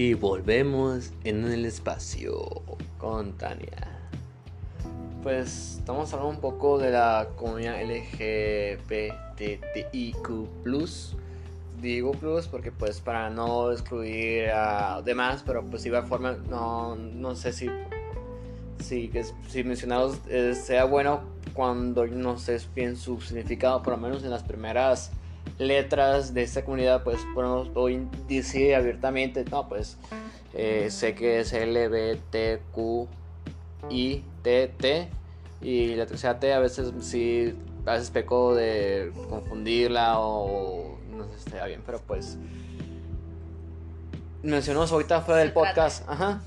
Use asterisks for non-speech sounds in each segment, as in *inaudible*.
Y volvemos en el espacio con Tania. Pues estamos hablando un poco de la comunidad LGBTIQ. Digo plus porque pues para no excluir a demás, pero pues igual forma no, no sé si si, si mencionados eh, sea bueno cuando no sé bien su significado, por lo menos en las primeras letras de esta comunidad, pues podemos hoy decir abiertamente, no, pues eh, sé que es L, B, T, Q, I, T, T, y la tercera T a veces sí, a veces peco de confundirla o no sé si está bien, pero pues mencionamos ahorita fuera del podcast, ajá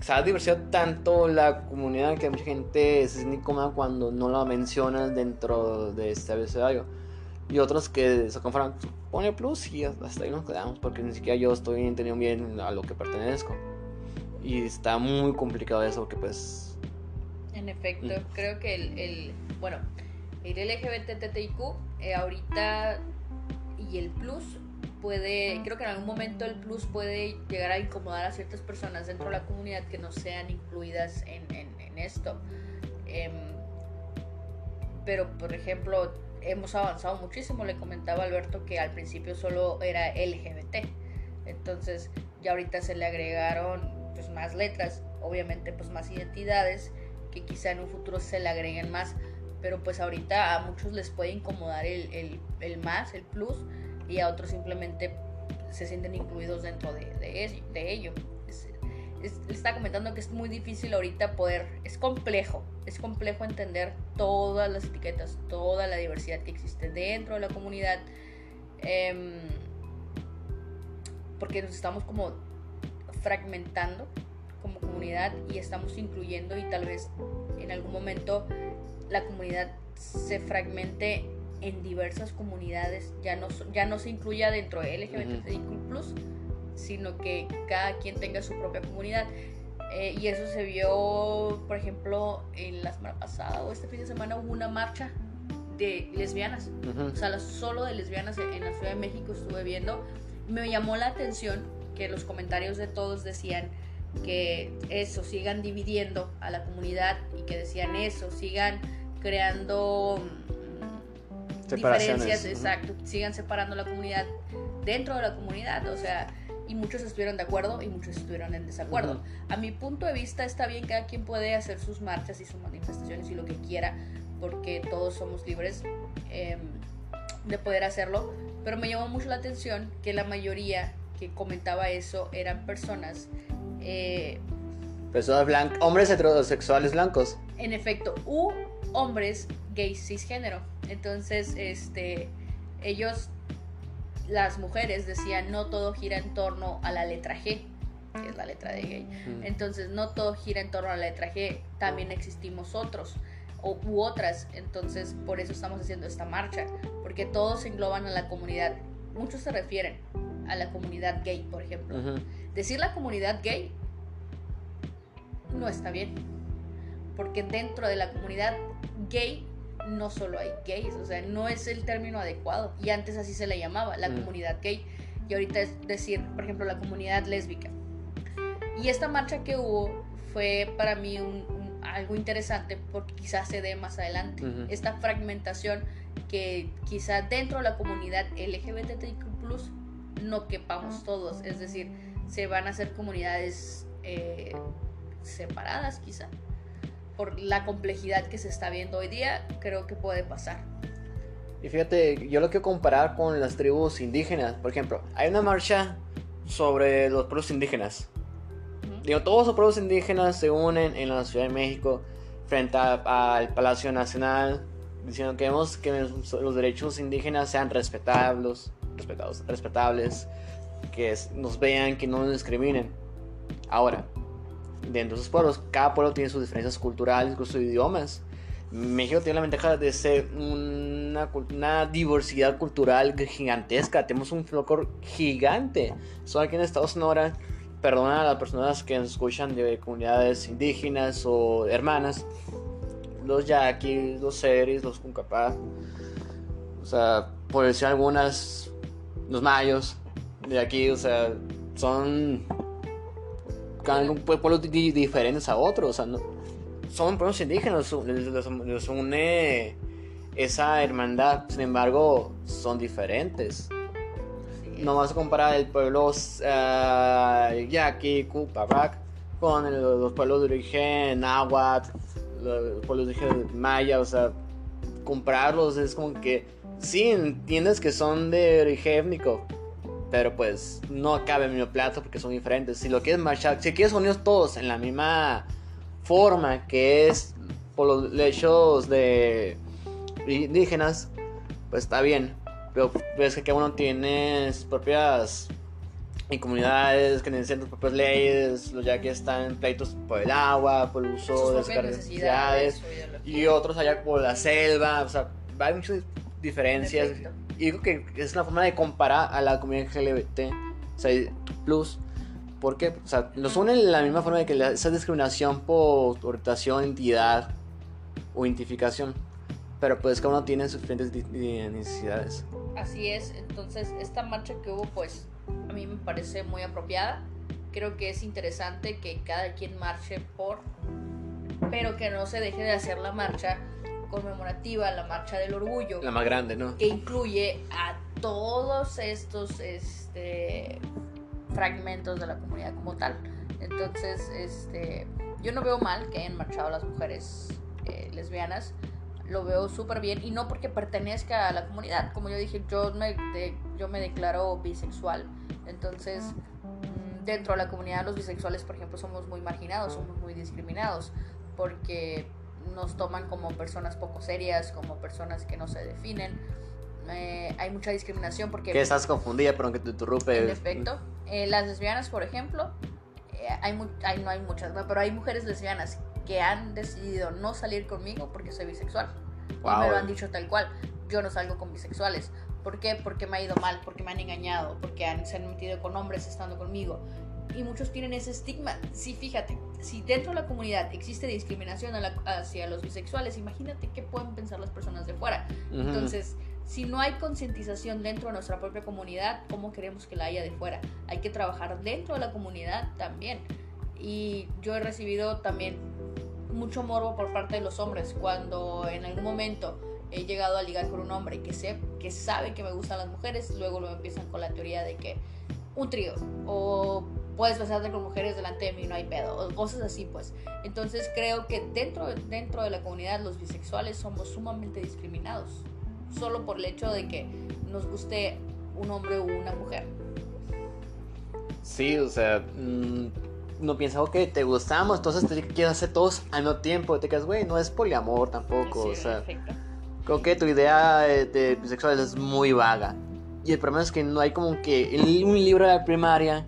se ha diversidad tanto la comunidad que mucha gente se siente incómoda cuando no la mencionan dentro de este abecedario. Y otros que se conforman, pone plus y hasta ahí nos quedamos porque ni siquiera yo estoy entendiendo bien a lo que pertenezco. Y está muy complicado eso porque pues... En efecto, mm. creo que el, el, bueno, el LGBTTIQ eh, ahorita y el plus puede, creo que en algún momento el plus puede llegar a incomodar a ciertas personas dentro de la comunidad que no sean incluidas en, en, esto. Em, pero, por ejemplo, hemos avanzado muchísimo. Le comentaba Alberto que al principio solo era LGBT. Entonces, ya ahorita se le agregaron pues, más letras, obviamente pues más identidades, que quizá en un futuro se le agreguen más. Pero pues ahorita a muchos les puede incomodar el, el, el más, el plus, y a otros simplemente se sienten incluidos dentro de, de, ello. Le está comentando que es muy difícil ahorita poder, es complejo, es complejo entender todas las etiquetas, toda la diversidad que existe dentro de la comunidad, em, porque nos estamos como fragmentando como comunidad y estamos incluyendo y tal vez en algún momento la comunidad se fragmente en diversas comunidades, ya no, ya no se incluya dentro de LGBTIQ, sino que cada quien tenga su propia comunidad. Eh, y eso se vio, por ejemplo, en la semana pasada o este fin de semana hubo una marcha de lesbianas, o sea, solo de lesbianas en la Ciudad de México estuve viendo. Me llamó la atención que los comentarios de todos decían que eso, sigan dividiendo a la comunidad y que decían eso, sigan creando diferencias, exacto, sigan separando la comunidad dentro de la comunidad, o sea, y muchos estuvieron de acuerdo y muchos estuvieron en desacuerdo. A mi punto de vista está bien, cada quien puede hacer sus marchas y sus manifestaciones y lo que quiera, porque todos somos libres em, de poder hacerlo, pero me llamó mucho la atención que la mayoría que comentaba eso eran personas... Eh, personas blancas, hombres heterosexuales blancos. En efecto, u hombres gays cisgénero. Entonces, este, ellos, las mujeres decían, no todo gira en torno a la letra G, que es la letra de gay. Entonces, no todo gira en torno a la letra G, también existimos otros o, u otras. Entonces, por eso estamos haciendo esta marcha, porque todos engloban a la comunidad. Muchos se refieren a la comunidad gay, por ejemplo. Decir la comunidad gay no está bien, porque dentro de la comunidad gay no solo hay gays, o sea, no es el término adecuado. Y antes así se le llamaba, la mm. comunidad gay. Y ahorita es decir, por ejemplo, la comunidad lésbica. Y esta marcha que hubo fue para mí algo interesante porque quizás se dé más adelante. Esta fragmentación que quizá dentro de la comunidad LGBTQ no quepamos todos. Es decir, se van a hacer comunidades eh, separadas quizá por la complejidad que se está viendo hoy día, creo que puede pasar. Y fíjate, yo lo quiero comparar con las tribus indígenas. Por ejemplo, hay una marcha sobre los pueblos indígenas. Digo, todos los pueblos indígenas se unen en la Ciudad de México frente al Palacio Nacional diciendo que queremos que los derechos indígenas sean respetables, respetados, respetables, que nos vean, que no nos discriminen. Ahora, dentro de sus pueblos. Cada pueblo tiene sus diferencias culturales, incluso idiomas. México tiene la ventaja de ser una, diversidad cultural gigantesca. Tenemos un folclore gigante. Solo aquí en Estados Unidos, perdona a las personas que nos escuchan de comunidades indígenas o hermanas. Los yaquis, los seris, los cuncapá. O sea, por decir algunas, los mayos de aquí, o sea, son pueblos diferentes a otros, o sea, no, son pueblos indígenas, les, une esa hermandad, sin embargo, son diferentes. No vas a comparar el pueblo uh, Yaqui, Cupabac con los pueblos de origen náhuatl, los pueblos de origen maya, o sea, comprarlos es como que sí entiendes que son de origen étnico, pero pues no cabe en mi plato porque son diferentes. Si lo quieres marchar, si quieres unirlos todos en la misma forma que es por los lechos de indígenas, pues está bien. Pero ves que cada uno tiene sus propias y comunidades que necesitan sus propias leyes, los ya que están en pleitos por el agua, por el uso de sus necesidades, y otros allá por la selva, o sea, hay muchas diferencias. Y creo que es una forma de comparar a la comunidad LGBT, o sea, plus, porque, o sea, los une de la misma forma de que esa discriminación por orientación, identidad o identificación, pero pues cada uno tiene sus diferentes necesidades. Así es, entonces esta marcha que hubo, pues a mí me parece muy apropiada. Creo que es interesante que cada quien marche por, pero que no se deje de hacer la marcha conmemorativa, la marcha del orgullo. La más grande, ¿no? Que incluye a todos estos este, fragmentos de la comunidad como tal. Entonces, este, yo no veo mal que hayan marchado las mujeres eh, lesbianas. Lo veo súper bien y no porque pertenezca a la comunidad. Como yo dije, yo me, yo me declaro bisexual. Entonces, mm, dentro de la comunidad los bisexuales, por ejemplo, somos muy marginados, somos muy discriminados. Porque nos toman como personas poco serias, como personas que no se definen. Eh, hay mucha discriminación porque... Que estás confundida, pero que te interrumpe. En efecto. Eh, las lesbianas, por ejemplo, eh, hay, no hay muchas, pero hay mujeres lesbianas que han decidido no salir conmigo porque soy bisexual. Y me lo han dicho tal cual. Yo no salgo con bisexuales. ¿Por qué? Porque me ha ido mal, porque me han engañado, porque han, se han metido con hombres estando conmigo y muchos tienen ese estigma. Sí, fíjate, si dentro de la comunidad existe discriminación hacia los bisexuales, imagínate qué pueden pensar las personas de fuera. Entonces, si no hay concientización dentro de nuestra propia comunidad, ¿cómo queremos que la haya de fuera? Hay que trabajar dentro de la comunidad también. Y yo he recibido también mucho morbo por parte de los hombres cuando en algún momento he llegado a ligar con un hombre que, sé, que sabe que me gustan las mujeres, luego lo empiezan con la teoría de que un trío o puedes besarte con mujeres delante de mí, no hay pedo, o cosas así, pues. Entonces creo que dentro, dentro de la comunidad los bisexuales somos sumamente discriminados, solo por el hecho de que nos guste un hombre o una mujer. Sí, o sea, mm, no piensas, ok, te gustamos, entonces te quieres hacer todos al mismo tiempo, te quedas, güey, no es poliamor tampoco, o sea, creo que tu idea de, de bisexual es muy vaga. Y el problema es que no hay como que un libro de la primaria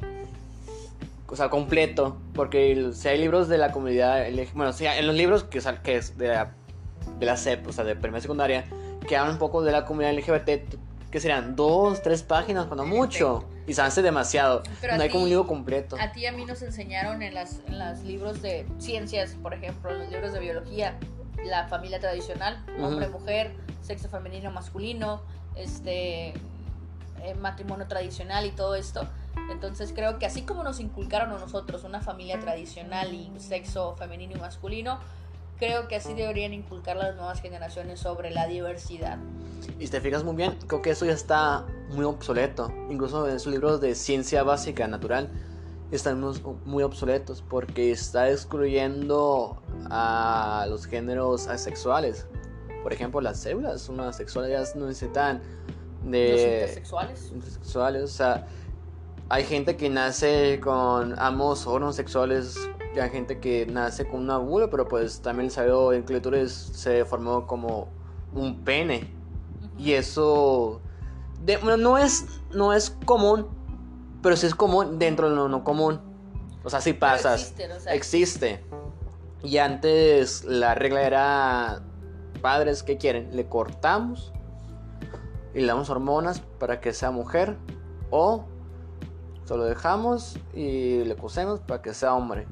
o sea, completo, porque si hay libros de la comunidad, bueno, si en los libros que, que es de la, de la CEP, o sea, de primaria secundaria, que hablan un poco de la comunidad LGBT, que serían dos, tres páginas, cuando mucho, y se hace demasiado, no hay como un libro completo. A ti y a mí nos enseñaron en, las, en los libros de ciencias, por ejemplo, en los libros de biología, la familia tradicional, hombre-mujer, sexo femenino, masculino, este eh, matrimonio tradicional y todo esto. Entonces creo que así como nos inculcaron a nosotros una familia tradicional y sexo femenino y masculino, creo que así deberían inculcar las nuevas generaciones sobre la diversidad. Y si te fijas muy bien, creo que eso ya está muy obsoleto. Incluso en sus libros de ciencia básica natural están muy obsoletos porque está excluyendo a los géneros asexuales. Por ejemplo, las células, unas sexuales no necesitan de... Los intersexuales. Intersexuales, o sea, hay gente que nace con ambos órganos sexuales, hay gente que nace con una bula, pero pues también el sabido en clítoris se formó como un pene. Y eso no, es, no es común, pero sí es común dentro de lo no común. O sea, si pasas. Existe, existe. Y antes la regla era padres que quieren, le cortamos y le damos hormonas para que sea mujer o solo dejamos y le cosemos para que sea hombre.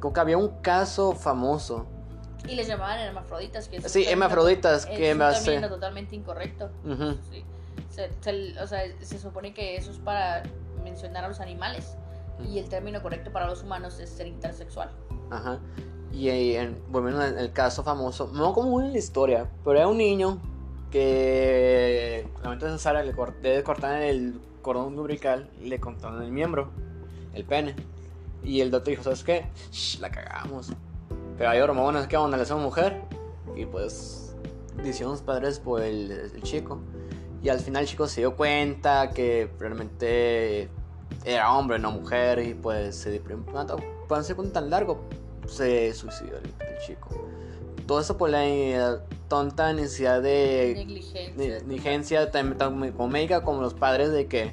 Como que había un caso famoso. Y les llamaban hermafroditas. Que sí, hermafroditas. Que me hace... totalmente incorrecto. sí. se, o sea, se supone que eso es para mencionar a los animales. Y el término correcto para los humanos es ser intersexual. Ajá. Y en, volviendo al caso famoso, no como una historia, pero era un niño que la mente necesaria le corté, cortar el cordón umbilical le cortaron el miembro, el pene. Y el doctor dijo, ¿sabes qué? la cagamos. Pero hay hormonas que onda, le hacemos mujer. Y pues, hicieron los padres por el, el chico. Y al final el chico se dio cuenta que realmente era hombre, no mujer. Y pues se deprimió. Para un tan largo, se suicidó el, chico. Todo eso por la tonta necesidad de negligencia, negligencia como médica como los padres de que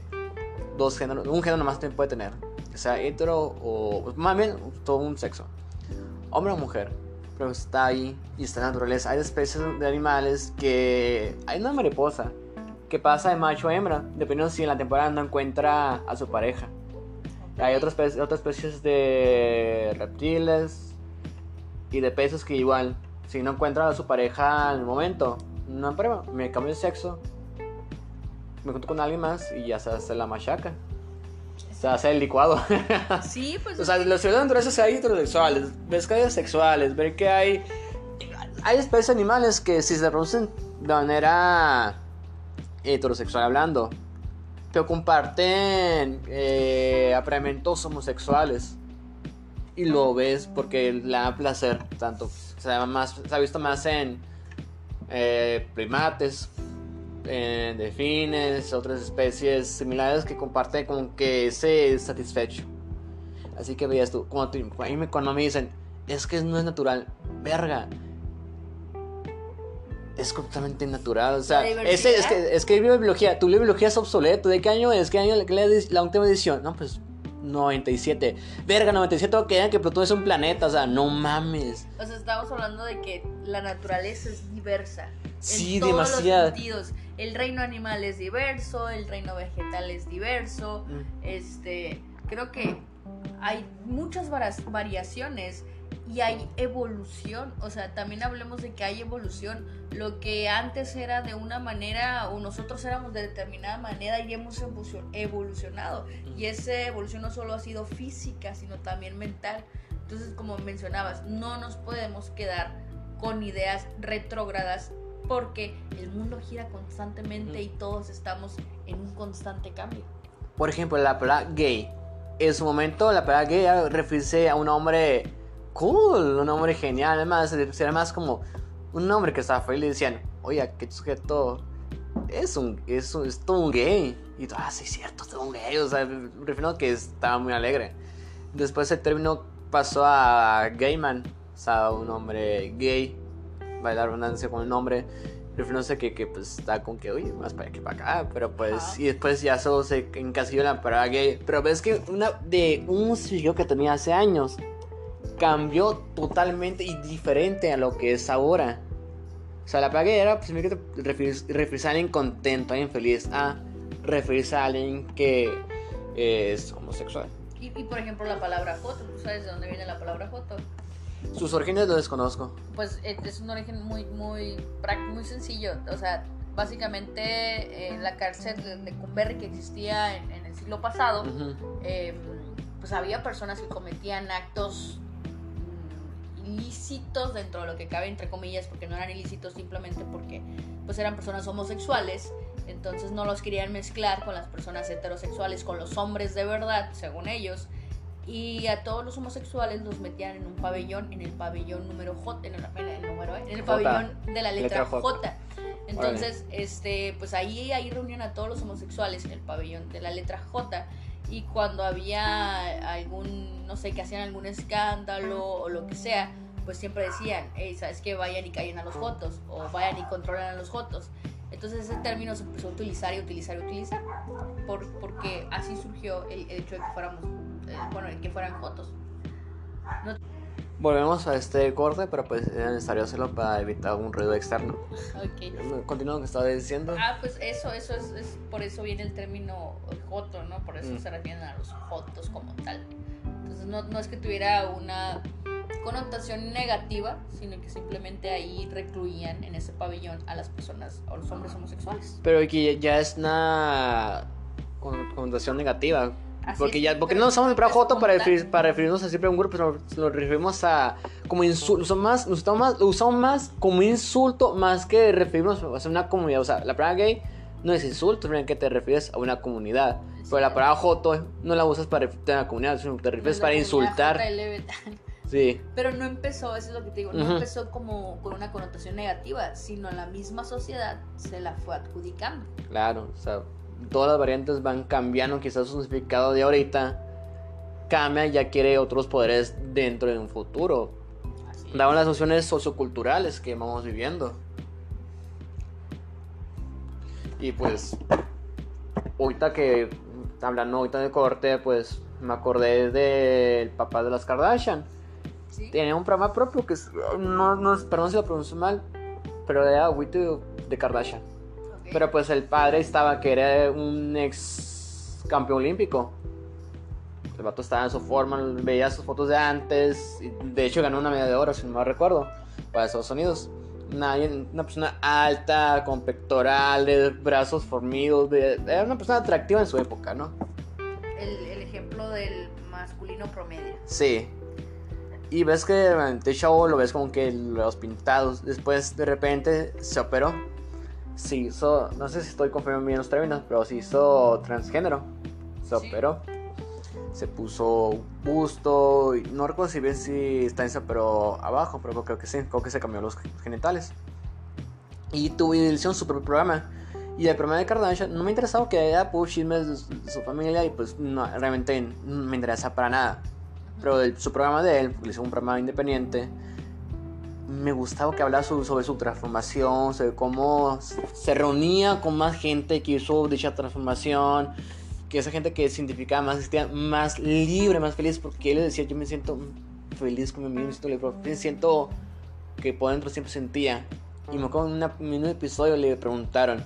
dos géneros, un género más puede tener, o sea hetero o más bien todo un sexo, hombre o mujer, pero está ahí y está en la naturaleza. Hay especies de animales que hay una mariposa que pasa de macho a hembra, dependiendo si en la temporada no encuentra a su pareja. Hay otras especies, otras especies de reptiles y de peces que igual, si no encuentra a su pareja en el momento, no prueba, me cambio de sexo, me junto con alguien más y ya se hace la machaca. Se hace el licuado. *laughs* Sí, pues. o sea, los ciudadanos naturales hay heterosexuales, ves que hay sexuales, ver que hay. Hay especies animales que si se reproducen de manera heterosexual hablando, pero comparten eh, homosexuales. Y lo ves porque le da placer, tanto. Se ha, más, se ha visto más en eh, primates, en delfines, otras especies similares que comparten como que ese satisfecho. Así que veías tú, cuando, cuando me dicen, es que no es natural, verga, es completamente natural. O sea, es, es, que, es que biología, tu biología es obsoleto. ¿De qué año es? ¿Qué año es la última edición? No, pues 97. Verga, 97 quedan que Plutón es un planeta. O sea, no mames. O sea, estamos hablando de que la naturaleza es diversa. Sí, en todos demasiado. Los sentidos. El reino animal es diverso, el reino vegetal es diverso. Mm. Este, creo que hay muchas variaciones y hay evolución, o sea, también hablemos de que hay evolución, lo que antes era de una manera o nosotros éramos de determinada manera y hemos evolucionado y esa evolución no solo ha sido física, sino también mental. Entonces, como mencionabas, no nos podemos quedar con ideas retrógradas porque el mundo gira constantemente y todos estamos en un constante cambio. Por ejemplo, la palabra gay. En su momento, la palabra gay refiere a un hombre cool, un hombre genial. Además, sería más como un hombre que estaba feliz y decían, oye, que sujeto es un, es, es todo un gay. Y tú, ah, sí, cierto, todo un gay. O sea, refiero que estaba muy alegre. Después el término pasó a gayman, o sea, un hombre gay, bailar redundancia con el nombre. Refiriéndose que, que pues está con que, oye, más para que para acá, pero pues, y después ya solo se encasilló la palabra gay. Pero ves que una de un siglo que tenía hace años, cambió totalmente y diferente a lo que es ahora. O sea, la palabra era pues, referirse, a alguien contento, a alguien feliz, a referirse a alguien que es homosexual. Y, por ejemplo, la palabra foto, ¿tú sabes de dónde viene la palabra foto? Sus orígenes lo desconozco. Pues eh, es un origen muy, muy, muy sencillo. O sea, básicamente en la cárcel de Cumberry que existía en, el siglo pasado, em, pues había personas que cometían actos ilícitos dentro de lo que cabe entre comillas porque no eran ilícitos simplemente porque pues eran personas homosexuales entonces no los querían mezclar con las personas heterosexuales con los hombres de verdad según ellos y a todos los homosexuales los metían en un pabellón en el pabellón número J en el, número, en el pabellón de la letra, J. entonces este pues ahí ahí reunían a todos los homosexuales en el pabellón de la letra J y cuando había algún, no sé, que hacían algún escándalo o lo que sea, pues siempre decían, hey, ¿sabes qué? Vayan y callen a los fotos o vayan y controlen a los fotos. Entonces ese término se empezó a utilizar y utilizar y utilizar por, porque así surgió el, hecho de que fuéramos, eh, bueno, que fueran fotos. Volvemos a este corte, pero pues era necesario hacerlo para evitar un ruido externo. Ok. Continúa lo que estaba diciendo. Ah, pues eso, eso es, es por eso viene el término joto, ¿no? Por eso mm. se refieren a los jotos como tal. Entonces no, no es que tuviera una connotación negativa, sino que simplemente ahí recluían en ese pabellón a las personas, a los hombres homosexuales. Pero aquí ya es una connotación negativa porque ya, porque no usamos el palabra joto para, para referirnos a siempre a un grupo, sino nos referimos a como insulto, usamos más, usamos más, usamos más como insulto más que referirnos a una comunidad. O sea, la palabra gay no es insulto, sino que te refieres a una comunidad. Pero la palabra joto no la usas para referirte a una comunidad, sino que te refieres para insultar. Sí. Pero no empezó, eso es lo que te digo, no empezó como con una connotación negativa, sino la misma sociedad se la fue adjudicando. Claro, o sea, todas las variantes van cambiando, quizás su significado de ahorita cambia ya quiere otros poderes dentro de un futuro. Daban las opciones socioculturales que vamos viviendo. Y pues, ahorita que, hablando ahorita de corte, pues me acordé del papá de las Kardashian. Tenía un programa propio que no, no, perdón si lo pronuncio mal, pero era Wito de Kardashian. Pero pues el padre estaba que era un ex campeón olímpico. El vato estaba en su forma, veía sus fotos de antes. Y de hecho ganó una medalla de oro, si no me recuerdo, para Estados Unidos. Una, una persona alta, con pectorales, brazos formidos. Era una persona atractiva en su época, ¿no? El, el ejemplo del masculino promedio. Sí. Y ves que durante el show lo ves como que los pintados. Después de repente se operó. Se hizo, no sé si estoy confirmando bien los términos, pero se hizo transgénero. Se operó. Se puso busto. No recuerdo si bien si está en se operó abajo, pero creo que sí. Creo que se cambió los genitales. Y tuvo hicieron su propio programa. Y el programa de Kardashian no me interesaba que haya pues, chismes de su familia y pues no, realmente no me interesa para nada. Pero su programa de él, le hizo un programa independiente, me gustaba que hablaba sobre, su transformación, sobre cómo se reunía con más gente que hizo dicha transformación, que esa gente que se identificaba más, sentía más libre, más feliz, porque él decía, yo me siento feliz con mi siento libre, me siento que por dentro siempre sentía. Y me acuerdo en, un episodio le preguntaron,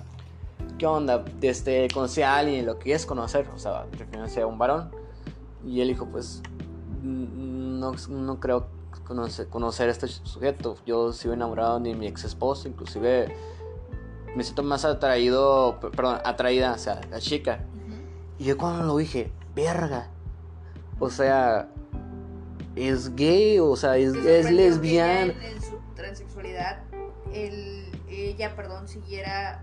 ¿qué onda? Desde conocí a alguien, lo que es conocer, o sea, refiriéndose a un varón. Y él dijo, pues no, no creo conocer, conocer a este sujeto. Yo sigo enamorado de mi ex esposo, inclusive me siento más atraído, perdón, atraída hacia la chica. Y yo cuando lo dije, verga. O sea, es gay, o sea, es, es lesbiana. En, su transexualidad, ella, perdón, siguiera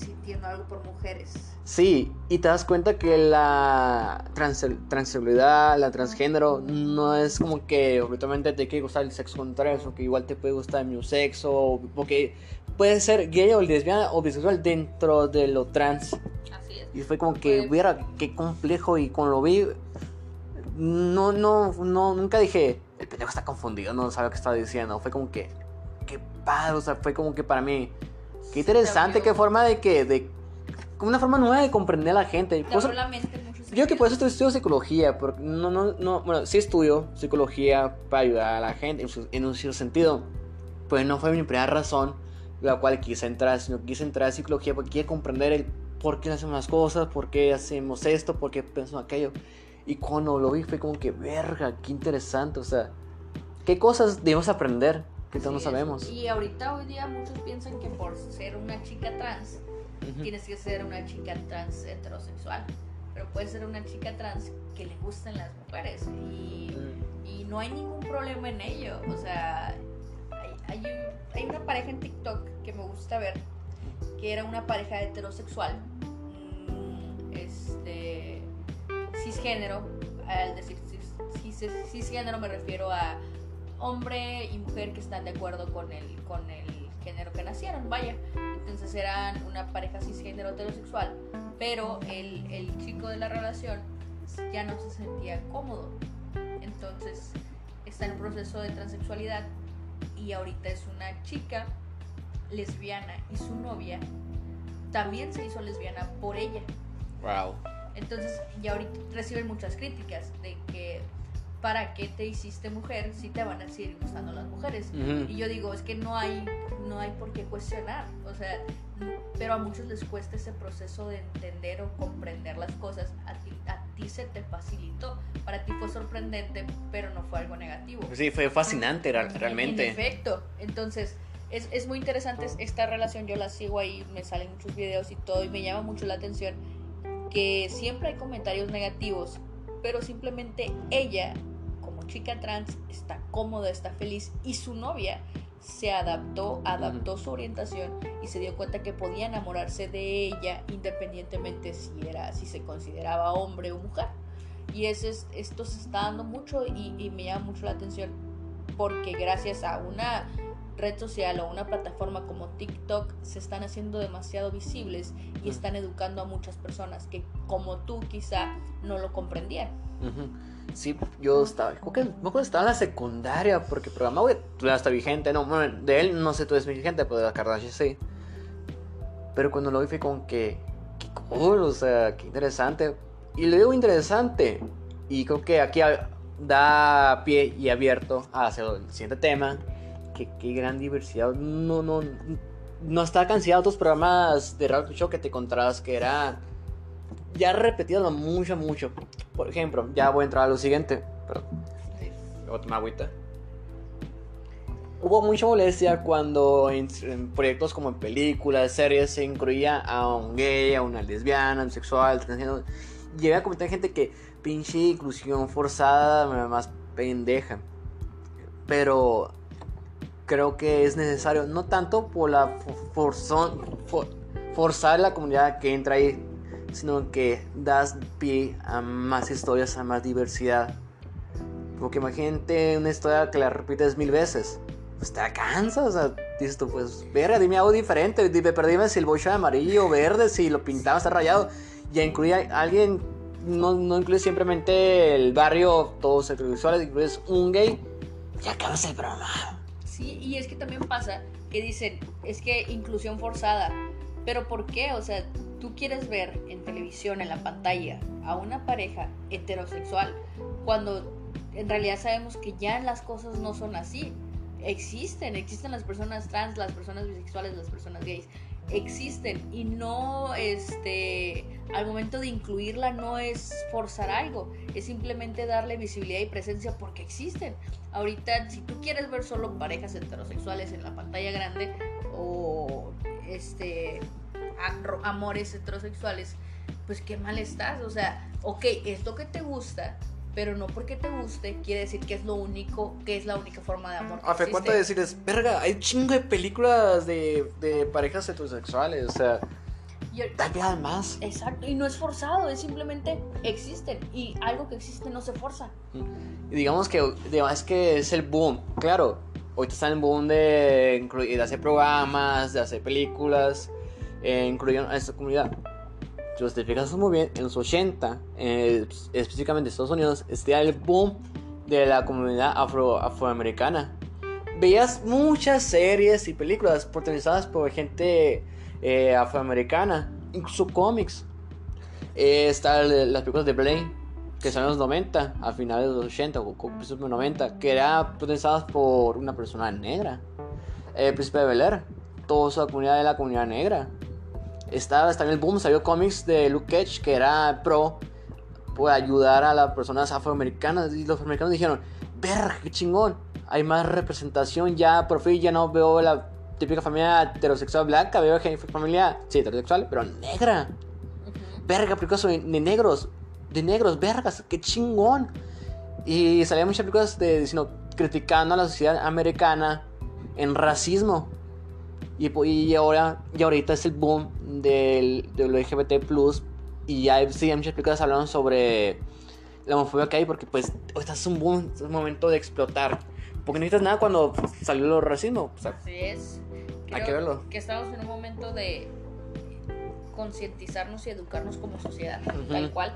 sintiendo algo por mujeres. Sí, y te das cuenta que la trans transexualidad, la transgénero, no es como que obviamente te quiere gustar el sexo contrario, sino que igual te puede gustar el mismo sexo, porque puede ser gay o lesbiana o bisexual dentro de lo trans. Así es. Y fue como que, hubiera qué complejo, y cuando lo vi, no, no, no, nunca dije, el pendejo está confundido, no sabe qué está diciendo, fue como que, qué padre, o sea, fue como que para mí Qué interesante, qué forma de que, de, una forma nueva de comprender a la gente. yo que por eso estudio psicología, porque no, no, no, bueno, sí estudio psicología para ayudar a la gente en, un cierto sentido, pues no fue mi primera razón la cual quise entrar, sino quise entrar a psicología porque quise comprender el por qué hacemos las cosas, por qué hacemos esto, por qué pensamos aquello. Y cuando lo vi fue como que, verga, qué interesante, o sea, qué cosas debemos aprender que no sabemos. Y ahorita hoy día muchos piensan que por ser una chica trans, tienes que ser una chica trans heterosexual. Pero puede ser una chica trans que le gusten las mujeres y, y no hay ningún problema en ello. O sea, hay, hay, una pareja en TikTok que me gusta ver, que era una pareja heterosexual, mm, este, cisgénero, al decir cis, cisgénero me refiero a hombre y mujer que están de acuerdo con el, con el género que nacieron, vaya. Entonces eran una pareja cisgénero heterosexual, pero el, el chico de la relación ya no se sentía cómodo. Entonces está en proceso de transexualidad y ahorita es una chica lesbiana y su novia también se hizo lesbiana por ella. Wow. Entonces, ya ahorita reciben muchas críticas de que ¿para qué te hiciste mujer si te van a seguir gustando las mujeres? Y yo digo, es que no hay, no hay por qué cuestionar, o sea, pero a muchos les cuesta ese proceso de entender o comprender las cosas. A ti, a ti se te facilitó, para ti fue sorprendente, pero no fue algo negativo. Sí, fue fascinante realmente. En efecto, entonces... Es, es muy interesante esta relación, yo la sigo ahí, me salen muchos videos y todo, y me llama mucho la atención que siempre hay comentarios negativos, pero simplemente ella, chica trans, está cómoda, está feliz y su novia se adaptó, adaptó su orientación y se dio cuenta que podía enamorarse de ella independientemente si era, si se consideraba hombre o mujer. Y eso es, esto se está dando mucho y, y me llama mucho la atención porque gracias a una red social o una plataforma como TikTok se están haciendo demasiado visibles y están educando a muchas personas que como tú quizá no lo comprendían. Sí, yo estaba, creo que no estaba en la secundaria porque el programa ya está vigente, no, de él no sé tú es vigente, pero de la Kardashian sí. Pero cuando lo vi fue con que, qué cool, o sea, qué interesante. Y lo digo interesante. Y creo que aquí da pie y abierto hacia el siguiente tema, qué gran diversidad. No, no, no está cansado otros programas de radio show que te encontrabas que era ya repetido mucho, mucho. Por ejemplo, ya voy a entrar a lo siguiente. Perdón. Otra agüita. Hubo mucha molestia cuando en, proyectos como en películas, series, se incluía a un gay, a una lesbiana, un sexual, transgénero. Llegué a comentar gente que pinche inclusión forzada, más pendeja. Pero creo que es necesario, no tanto por la forzón, forzar la comunidad que entra ahí, sino que das pie a más historias, a más diversidad. Porque imagínate una historia que la repites mil veces. Pues te cansa, o sea, dices tú, pues, verga, dime algo diferente, dime, pero dime si el bocho amarillo o verde, si lo pintaba está rayado. Ya incluye a alguien, no, no incluye simplemente el barrio, todos heterosexuales, incluyes un gay, ya acabas el programa y es que también pasa que dicen, es que inclusión forzada. Pero ¿por qué? O sea, tú quieres ver en televisión, en la pantalla, a una pareja heterosexual cuando en realidad sabemos que ya las cosas no son así. Existen, existen las personas trans, las personas bisexuales, las personas gays existen y no este al momento de incluirla no es forzar algo, es simplemente darle visibilidad y presencia porque existen. Ahorita si tú quieres ver solo parejas heterosexuales en la pantalla grande o este amores heterosexuales, pues qué mal estás, o sea, ok, esto que te gusta, pero no porque te guste quiere decir que es lo único, que es la única forma de amor. A fe, ¿cuánto decir es, verga, hay un chingo de películas de, de parejas heterosexuales, o sea, da más. Exacto, y no es forzado, es simplemente existen, y algo que existe no se forza. Y digamos que, es que es el boom, claro, ahorita está en boom de, de hacer programas, de hacer películas, eh, incluyendo a esta comunidad si los fijas muy bien, en los 80, eh, específicamente en Estados Unidos, está el boom de la comunidad afro, afroamericana. Veías muchas series y películas protagonizadas por gente eh, afroamericana, incluso cómics. Eh, están las películas de Blaine, que son los 90, a finales de los 80 o principios de los 90, que eran protagonizadas por una persona negra. El príncipe de Bel Air, toda esa comunidad de la comunidad negra estaba, en el boom, salió cómics de Luke Cage que era pro por ayudar a las personas afroamericanas y los afroamericanos dijeron, verga, qué chingón, hay más representación ya, por fin ya no veo la típica familia heterosexual blanca, veo familia, sí, heterosexual, pero negra. Verga, películas de, negros, de negros, vergas, qué chingón. Y salían muchas películas de, diciendo, criticando a la sociedad americana en racismo. Y, y, ahora, y ahorita es el boom del, del LGBT Plus y ya sí, hay muchas películas hablando sobre la homofobia que hay porque pues ahorita es un boom, es un momento de explotar. Porque no necesitas nada cuando salió el racismo. Así es. hay que verlo. Que estamos en un momento de concientizarnos y educarnos como sociedad, tal cual.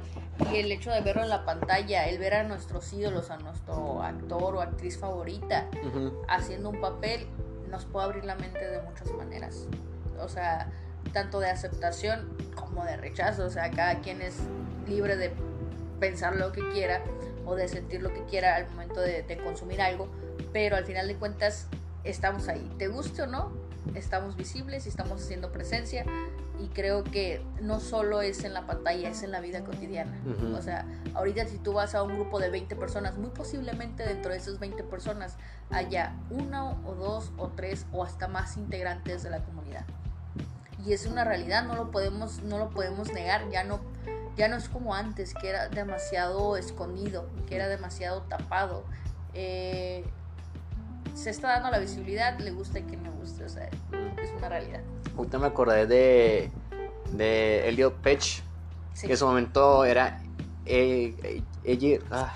Y el hecho de verlo en la pantalla, el ver a nuestros ídolos, a nuestro actor o actriz favorita haciendo un papel, nos puede abrir la mente de muchas maneras. O sea, tanto de aceptación como de rechazo. O sea, cada quien es libre de pensar lo que quiera o de sentir lo que quiera al momento de, consumir algo, pero al final de cuentas estamos ahí. Te guste o no, estamos visibles y estamos haciendo presencia y creo que no solo es en la pantalla, es en la vida cotidiana. O sea, ahorita si tú vas a un grupo de 20 personas, muy posiblemente dentro de esas 20 personas haya uno o dos o tres o hasta más integrantes de la comunidad y es una realidad, no lo podemos, no lo podemos negar, ya no, Ya no es como antes, que era demasiado escondido, que era demasiado tapado. Eh, se está dando la visibilidad, le gusta y quien me guste, o sea, es una realidad. Ahorita me acordé de, de Elliot Page, que en su momento era eh, eh, ah,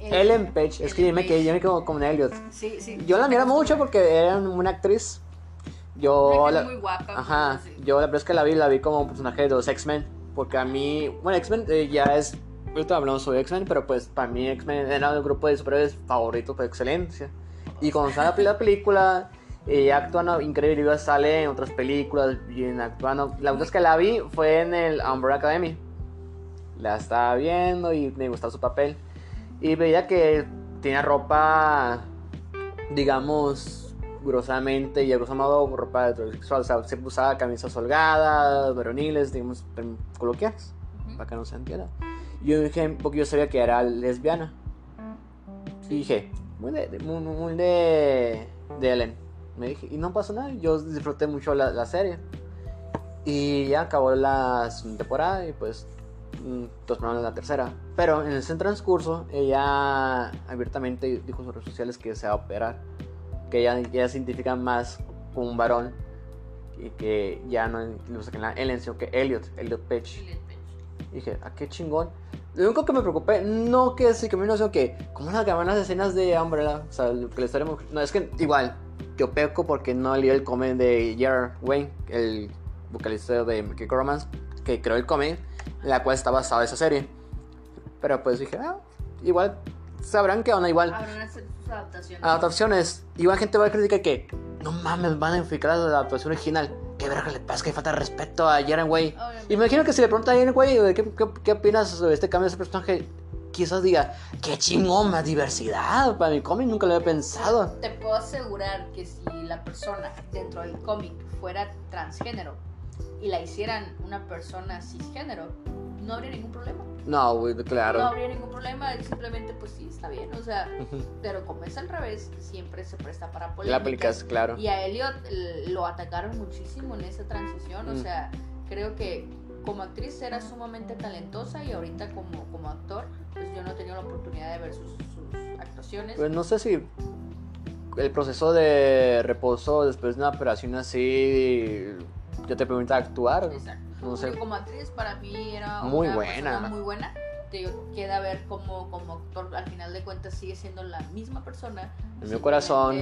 Ellen Page, es que yo me quedé, yo me quedo con Elliot. Sí, sí. Yo la miro mucho porque era una actriz. Yo la, muy guapa. Ajá, yo la verdad es que la vi, la vi como un personaje de los X-Men. Porque a mí, bueno, X-Men eh, ya es. Ahorita hablamos sobre X-Men, pero pues para mí X-Men era el grupo de superhéroes favoritos por excelencia. Y cuando sale la película, ella actuando increíble, sale en otras películas, bien actuando. La última vez que la vi fue en el Umbrella Academy. La estaba viendo y me gustaba su papel. Y veía que tenía ropa, digamos, grosamente, y grosamente ropa heterosexual. O sea, se usaba camisas holgadas, varoniles, digamos, coloquiales, para que no se entienda. Yo dije, porque yo sabía que era lesbiana. Y dije, muy de, muy, de, de Ellen. Me dije, y no pasó nada, yo disfruté mucho la, la serie. Y ya acabó la temporada y pues entonces en la tercera. Pero en ese transcurso, ella abiertamente dijo en sus redes sociales que se va a operar. Que ella, ella se identifica más con un varón. Y que ya no lo en la Ellen, sino que Elliot, Elliot Page. Y dije, ¿a ah, qué chingón? Lo único que me preocupé, no que sí que me no sé que, ¿cómo las graban las escenas de Umbrella? O sea, que le estaremos. No, es que igual, yo peco porque no leí el comment de Jared Wayne, el vocalista de Mickey Romance, que creó el comment en la cual está basada esa serie. Pero pues dije, ah, igual sabrán que onda igual. Habrán sus adaptaciones. Adaptaciones. Igual gente va a criticar que no mames, van a unificar la adaptación original. ¿Qué verga le pasa? Que falta respeto a Jaren Way. Imagino que si le pregunta a Jaren Way, ¿qué, qué, ¿qué, opinas sobre este cambio de ese personaje? Quizás diga, qué chingón, más diversidad. Para mi cómic nunca lo había pensado. Te puedo asegurar que si la persona dentro del cómic fuera transgénero, y la hicieran una persona cisgénero, no habría ningún problema. No, claro. No habría ningún problema, simplemente pues sí, está bien, o sea, pero como es al revés, siempre se presta para polémicas. La aplicas, claro. Y a Elliot lo atacaron muchísimo en esa transición, o sea, creo que como actriz era sumamente talentosa y ahorita como, como actor, pues yo no he tenido la oportunidad de ver sus, sus actuaciones. Pues no sé si el proceso de reposo después de una operación así ya te permite actuar. Exacto. No sé. como actriz para mí era muy una buena. muy buena. Te queda ver cómo como actor al final de cuentas sigue siendo la misma persona. En mi corazón.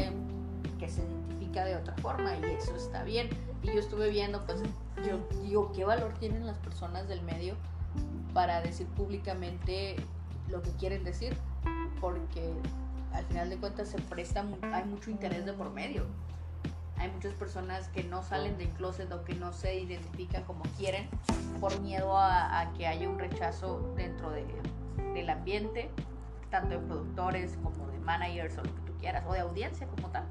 Que se identifica de otra forma y eso está bien. Y yo estuve viendo, pues yo digo, ¿qué valor tienen las personas del medio para decir públicamente lo que quieren decir? Porque al final de cuentas se presta, hay mucho interés de por medio hay muchas personas que no salen del closet o que no se identifican como quieren por miedo a, que haya un rechazo dentro de, del ambiente, tanto de productores como de managers o lo que tú quieras, o de audiencia como tal.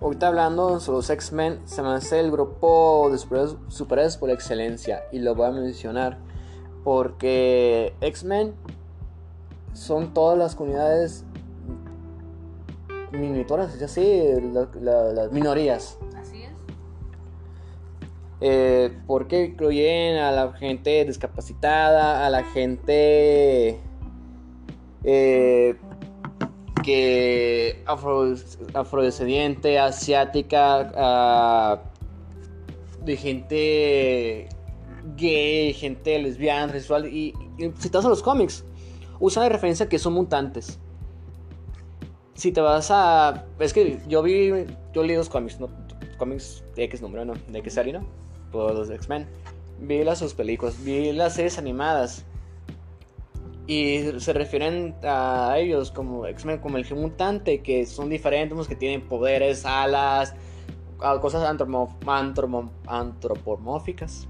Ahorita hablando sobre los X-Men, se me hace el grupo de superhéroes por excelencia y lo voy a mencionar porque X-Men son todas las comunidades minitoras, ya sé, las minorías. Así es. Eh, porque incluyen a la gente discapacitada, a la gente eh, que afro, afrodescendiente, asiática, de gente gay, gente lesbiana, sexual y, y a los cómics, usan la referencia que son mutantes si te vas a. Es que yo vi. Yo leí los cómics, ¿no? Cómics de X número, ¿no? De X serie, ¿no? Todos los X-Men. Vi las sus películas, vi las series animadas. Y se refieren a ellos como X-Men, como el mutante, que son diferentes, que tienen poderes, alas, cosas antropomórficas.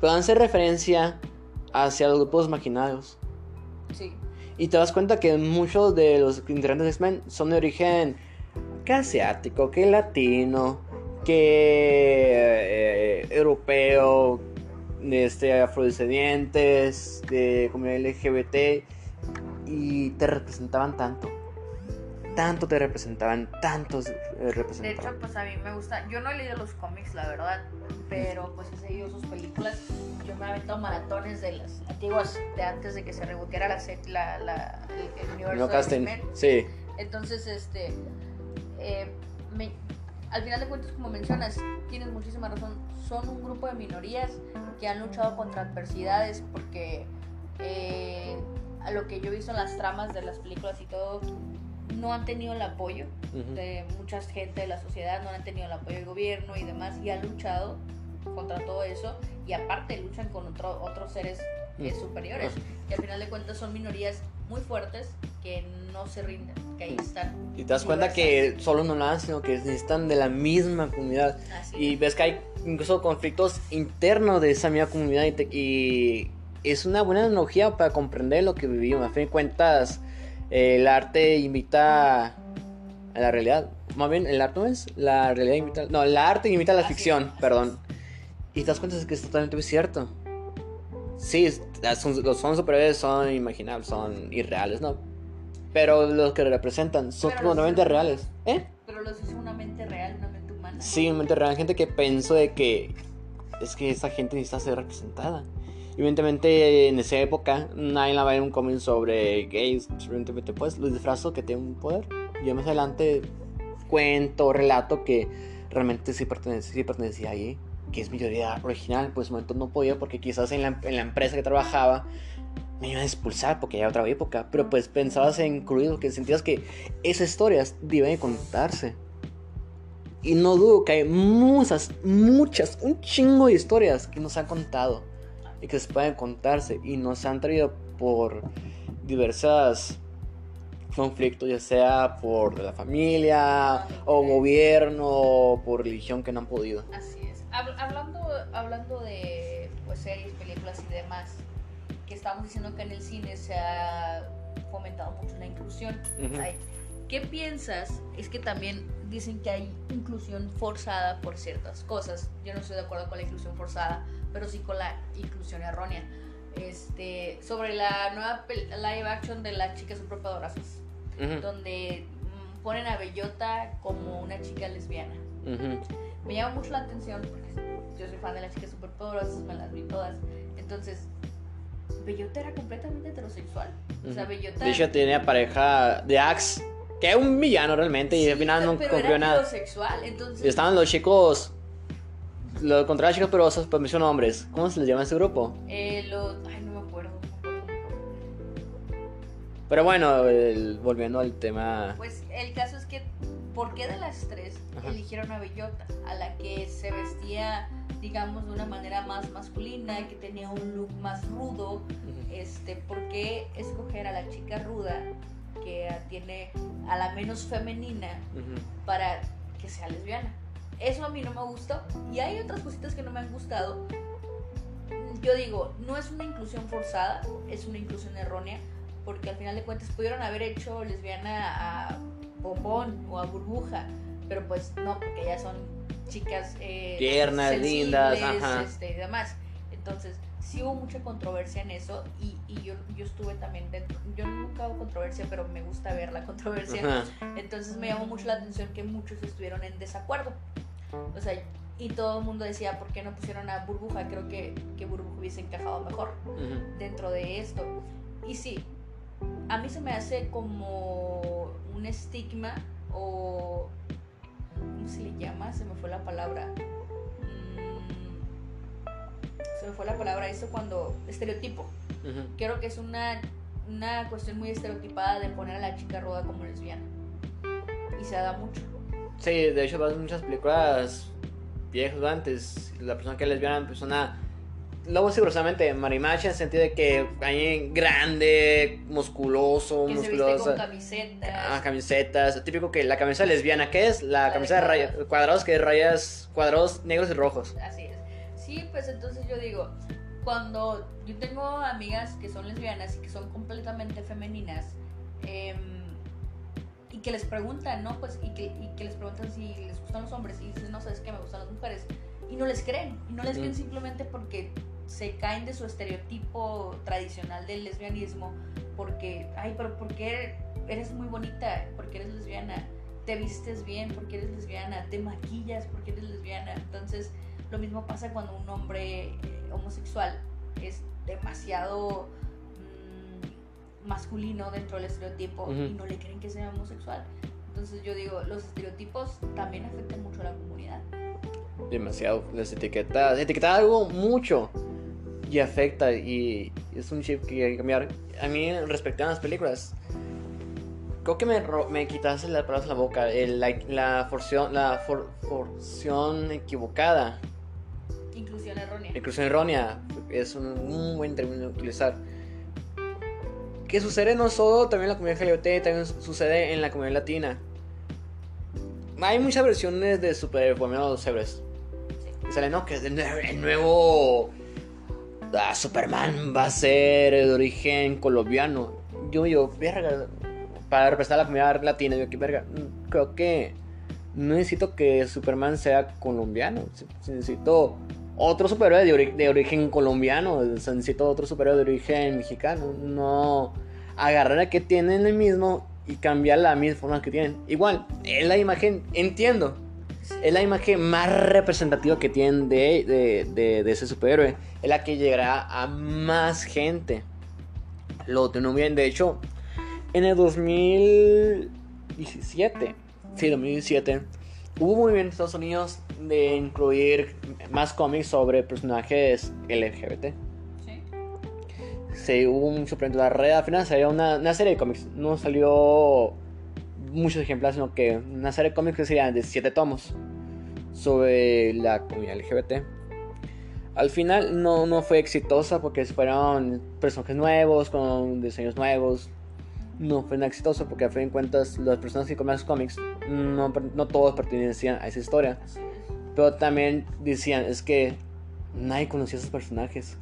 Pero dan referencia hacia los grupos marginados. Sí. Y te das cuenta que muchos de los integrantes de X-Men son de origen que asiático, que latino, que eh, europeo, este, afrodescendientes, de comunidad LGBT, y te representaban tanto. tanto te representaban, tantos eh, representaban. De hecho, pues a mí me gusta, yo no he leído los cómics, la verdad, pero pues he seguido sus películas. Aventado maratones de las antiguas, de antes de que se reboteara la, la, la, el, universo de X-Men. Sí. Entonces, este, eh, me, al final de cuentas, como mencionas, tienes muchísima razón, son un grupo de minorías que han luchado contra adversidades porque eh, a lo que yo he visto en las tramas de las películas y todo, no han tenido el apoyo de mucha gente de la sociedad, no han tenido el apoyo del gobierno y demás, y han luchado contra todo eso, y aparte luchan con otro, otros seres eh, superiores, y al final de cuentas son minorías muy fuertes que no se rinden, que ahí están. Y te das cuenta que solo no lo hacen, sino que necesitan de la misma comunidad. y ves que hay incluso conflictos internos de esa misma comunidad y, es una buena analogía para comprender lo que vivimos. A fin de cuentas, eh, el arte invita a la realidad. Más bien, el arte no es la realidad invita. No, el arte invita a la ficción, perdón. Y te das cuenta de que es totalmente cierto. Sí, los son superhéroes son imaginables, son irreales, ¿no? Pero los que representan son totalmente reales. ¿Eh? Pero los hizo una mente real, una mente humana. Sí, una mente real. Gente que pensó de que es que esa gente necesita ser representada. Evidentemente, en esa época, nadie la va a ver un cómic sobre gays. Evidentemente, pues, los disfrazo que tienen un poder. Yo más adelante cuento, relato que realmente sí pertenecía, sí pertenecía ahí que es mi teoría original, pues en momento no podía porque quizás en la, en la, empresa que trabajaba me iban a expulsar porque ya otra época, pero pues pensabas en incluido que sentías que esas historias deben contarse. Y no dudo que hay muchas, muchas, un chingo de historias que nos han contado y que se pueden contarse y nos han traído por diversas conflictos, ya sea por la familia o gobierno o por religión que no han podido. Así hablando, hablando de pues, series, películas y demás, que estamos diciendo que en el cine se ha fomentado mucho la inclusión. ¿Qué piensas? Es que también dicen que hay inclusión forzada por ciertas cosas. Yo no estoy de acuerdo con la inclusión forzada, pero sí con la inclusión errónea. Este, sobre la nueva live action de las chicas superpoderosas, donde mm, ponen a Bellota como una chica lesbiana me llama mucho la atención porque yo soy fan de las chicas superpoderosas, me las vi todas. Entonces, Bellota era completamente heterosexual. O sea, Bellota. De hecho, tenía pareja de Axe, que es un villano realmente, y al final no cumplió nada. Heterosexual, entonces. estaban los chicos. Lo contra las chicas poderosas, pues menciono hombres. ¿Cómo se les llama ese grupo? Eh, los. Ay, no me acuerdo. Pero bueno, volviendo al tema. Pues el caso es que ¿por qué de las tres eligieron a Bellota? A la que se vestía, digamos, de una manera más masculina, que tenía un look más rudo. este, ¿Por qué escoger a la chica ruda, que tiene a la menos femenina, para que sea lesbiana? Eso a mí no me gustó. Y hay otras cositas que no me han gustado. Yo digo, no es una inclusión forzada, es una inclusión errónea, porque al final de cuentas pudieron haber hecho lesbiana a bombón o a burbuja, pero pues no, porque ya son chicas eh, tiernas, lindas, ajá. Este, y demás. Entonces, sí hubo mucha controversia en eso y, y yo, yo, estuve también dentro. Yo nunca hago controversia, pero me gusta ver la controversia. Entonces me llamó mucho la atención que muchos estuvieron en desacuerdo. O sea, y todo el mundo decía, ¿por qué no pusieron a Burbuja? Creo que, que Burbuja hubiese encajado mejor dentro de esto. Y sí, a mí se me hace como un estigma o... ¿Cómo se le llama? Se me fue la palabra. Mm, se me fue la palabra eso cuando... Estereotipo. Creo que es una, una cuestión muy estereotipada de poner a la chica ruda como lesbiana. Y se da mucho. Sí, de hecho, vas muchas películas viejas antes. La persona que es lesbiana, persona lo voy a decir grosamente, marimacha en el sentido de que hay grande, musculoso, que musculosa. Se con camisetas. Ah, camisetas. Típico que la camisa lesbiana, ¿qué es? La, camisa de, rayas, cuadrados que rayas, cuadrados negros y rojos. Así es. Sí, pues entonces yo digo, cuando yo tengo amigas que son lesbianas y que son completamente femeninas, eh, y que les preguntan, ¿no? Pues, y que, y que les preguntan si les gustan los hombres y dicen, no, sabes que me gustan las mujeres. Y no les creen, y no les creen simplemente porque se caen de su estereotipo tradicional del lesbianismo porque, ay, pero ¿por qué eres muy bonita porque eres lesbiana, te vistes bien porque eres lesbiana, te maquillas porque eres lesbiana. Entonces, lo mismo pasa cuando un hombre eh, homosexual es demasiado mm, masculino dentro del estereotipo y no le creen que sea homosexual. Entonces yo digo, los estereotipos también afectan mucho a la comunidad. Demasiado. Las etiquetas. Etiquetar algo mucho y afecta y es un chip que hay que cambiar. A mí, respecto a las películas, creo que me, me quitaste las palabras de la boca. El, la, la forción, la forción equivocada. Inclusión errónea. Inclusión errónea es un, buen término de utilizar. Que sucede no solo también en la comunidad LGBT, también sucede en la comunidad latina. Hay muchas versiones de Super los Cebres. Y sale, no, que es el nuevo ah, Superman va a ser de origen colombiano. Yo, yo, verga, para representar la comunidad latina, yo, que verga, creo que no necesito que Superman sea colombiano. Necesito otro superhéroe de, origen colombiano. necesito otro superhéroe de origen mexicano. No agarrar a que tienen el mismo y cambiar la misma forma que tienen. Igual, es la imagen, entiendo. Es la imagen más representativa que tienen de, de ese superhéroe es la que llegará a más gente. Lo tengo bien, de hecho, en el 2017, sí, 2017, hubo muy bien en Estados Unidos de incluir más cómics sobre personajes LGBT. Sí. Sí, hubo mucho de la red. Al final salió una, una, serie de cómics. No salió muchos ejemplares, sino que una serie de cómics que serían de 7 tomos sobre la comunidad LGBT. Al final no, no fue exitosa porque fueron personajes nuevos, con diseños nuevos. No fue nada exitoso porque a fin de cuentas las personas que comen cómics no, no todos pertenecían a esa historia. Pero también decían, es que nadie conocía a esos personajes.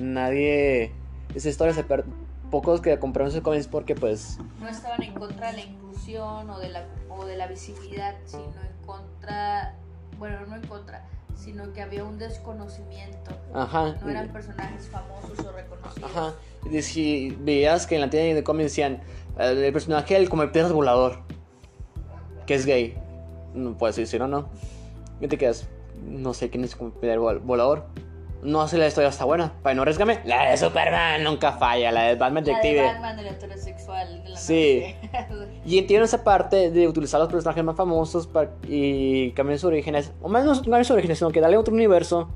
Nadie... Esa historia se perdió. Pocos que compraron esos cómics porque pues... No estaban en contra de la inclusión o de la, o de la visibilidad, sino en contra... Bueno, no en contra sino que había un desconocimiento. Ajá. No eran personajes famosos o reconocidos. Ajá. Y si veías que en la tienda de cómics decían el personaje del come volador, que es gay, no puedes decir o no. Y te quedas, no sé quién es el volador no hace la historia está buena. Para no arriesgarme, la de Superman nunca falla, la de Batman Detective. La de Batman, del heterosexual. De la sí. y entiendo esa parte de utilizar los personajes más famosos para, y cambiar sus orígenes. O más no cambiar sus orígenes, sino que darle otro universo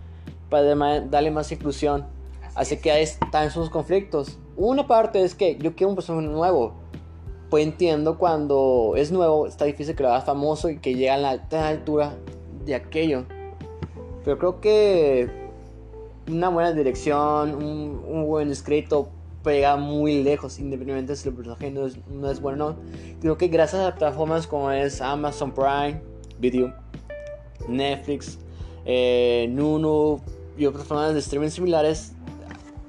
para darle más inclusión. Así, que ahí están sus conflictos. Una parte es que yo quiero un personaje nuevo. Pues entiendo cuando es nuevo, está difícil que lo hagas famoso y que llegue a la alta altura de aquello. Pero creo que una buena dirección, un, buen escrito pega muy lejos, independientemente si el personaje no es, no es bueno Creo que gracias a plataformas como es Amazon Prime Video, Netflix, eh, Nuno y otras plataformas de streaming similares,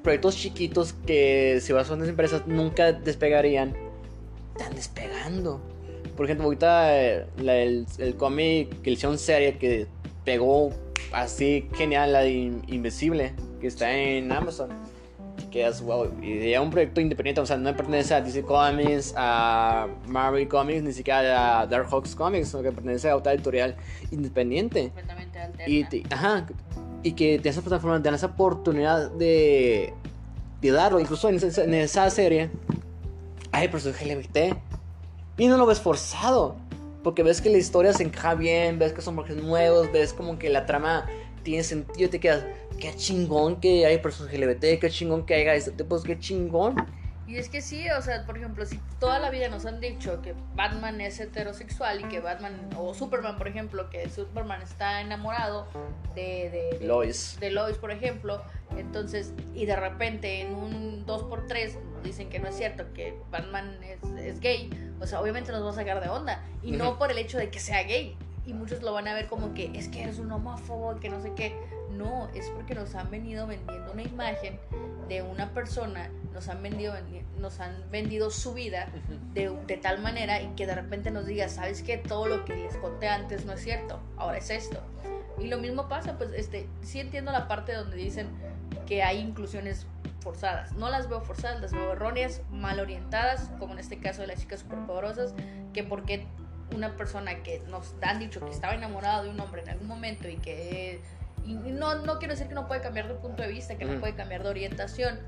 proyectos chiquitos que si vas a otras empresas nunca despegarían, están despegando. Por ejemplo, ahorita eh, el, el cómic que hicieron serie que pegó así genial, la de Invisible, que está en Amazon. Y quedas, wow, y ya un proyecto independiente, o sea, no pertenece a DC Comics, a Marvel Comics, ni siquiera a Dark Hawks Comics, sino que pertenece a otra editorial independiente. Completamente y, ajá, y que de esas plataformas dan esa oportunidad de, de darlo, incluso en esa, en esa serie hay personajes LGBT y no lo ves forzado. Porque ves que la historia se encaja bien, ves que son personajes nuevos, ves como que la trama tiene sentido, te quedas, qué chingón que hay personas LGBT, qué chingón que haya este tipo, qué chingón. Y es que sí, o sea, por ejemplo, si toda la vida nos han dicho que Batman es heterosexual y que Batman, o Superman, por ejemplo, que Superman está enamorado de, de, Lois. De Lois, por ejemplo, entonces, y de repente en un 2x3 dicen que no es cierto, que Batman es, es gay, o sea, obviamente nos va a sacar de onda. Y no por el hecho de que sea gay. Y muchos lo van a ver como que es que eres un homófobo, que no sé qué. No, es porque nos han venido vendiendo una imagen de una persona, nos han vendido, nos han vendido su vida de, de tal manera y que de repente nos diga, ¿sabes qué? Todo lo que les conté antes no es cierto, ahora es esto. Y lo mismo pasa, pues este, sí entiendo la parte donde dicen que hay inclusiones forzadas. No las veo forzadas, las veo erróneas, mal orientadas, como en este caso de las chicas superpoderosas, que porque una persona que nos han dicho que estaba enamorada de un hombre en algún momento y que y no, no quiero decir que no puede cambiar de punto de vista, que no puede cambiar de orientación,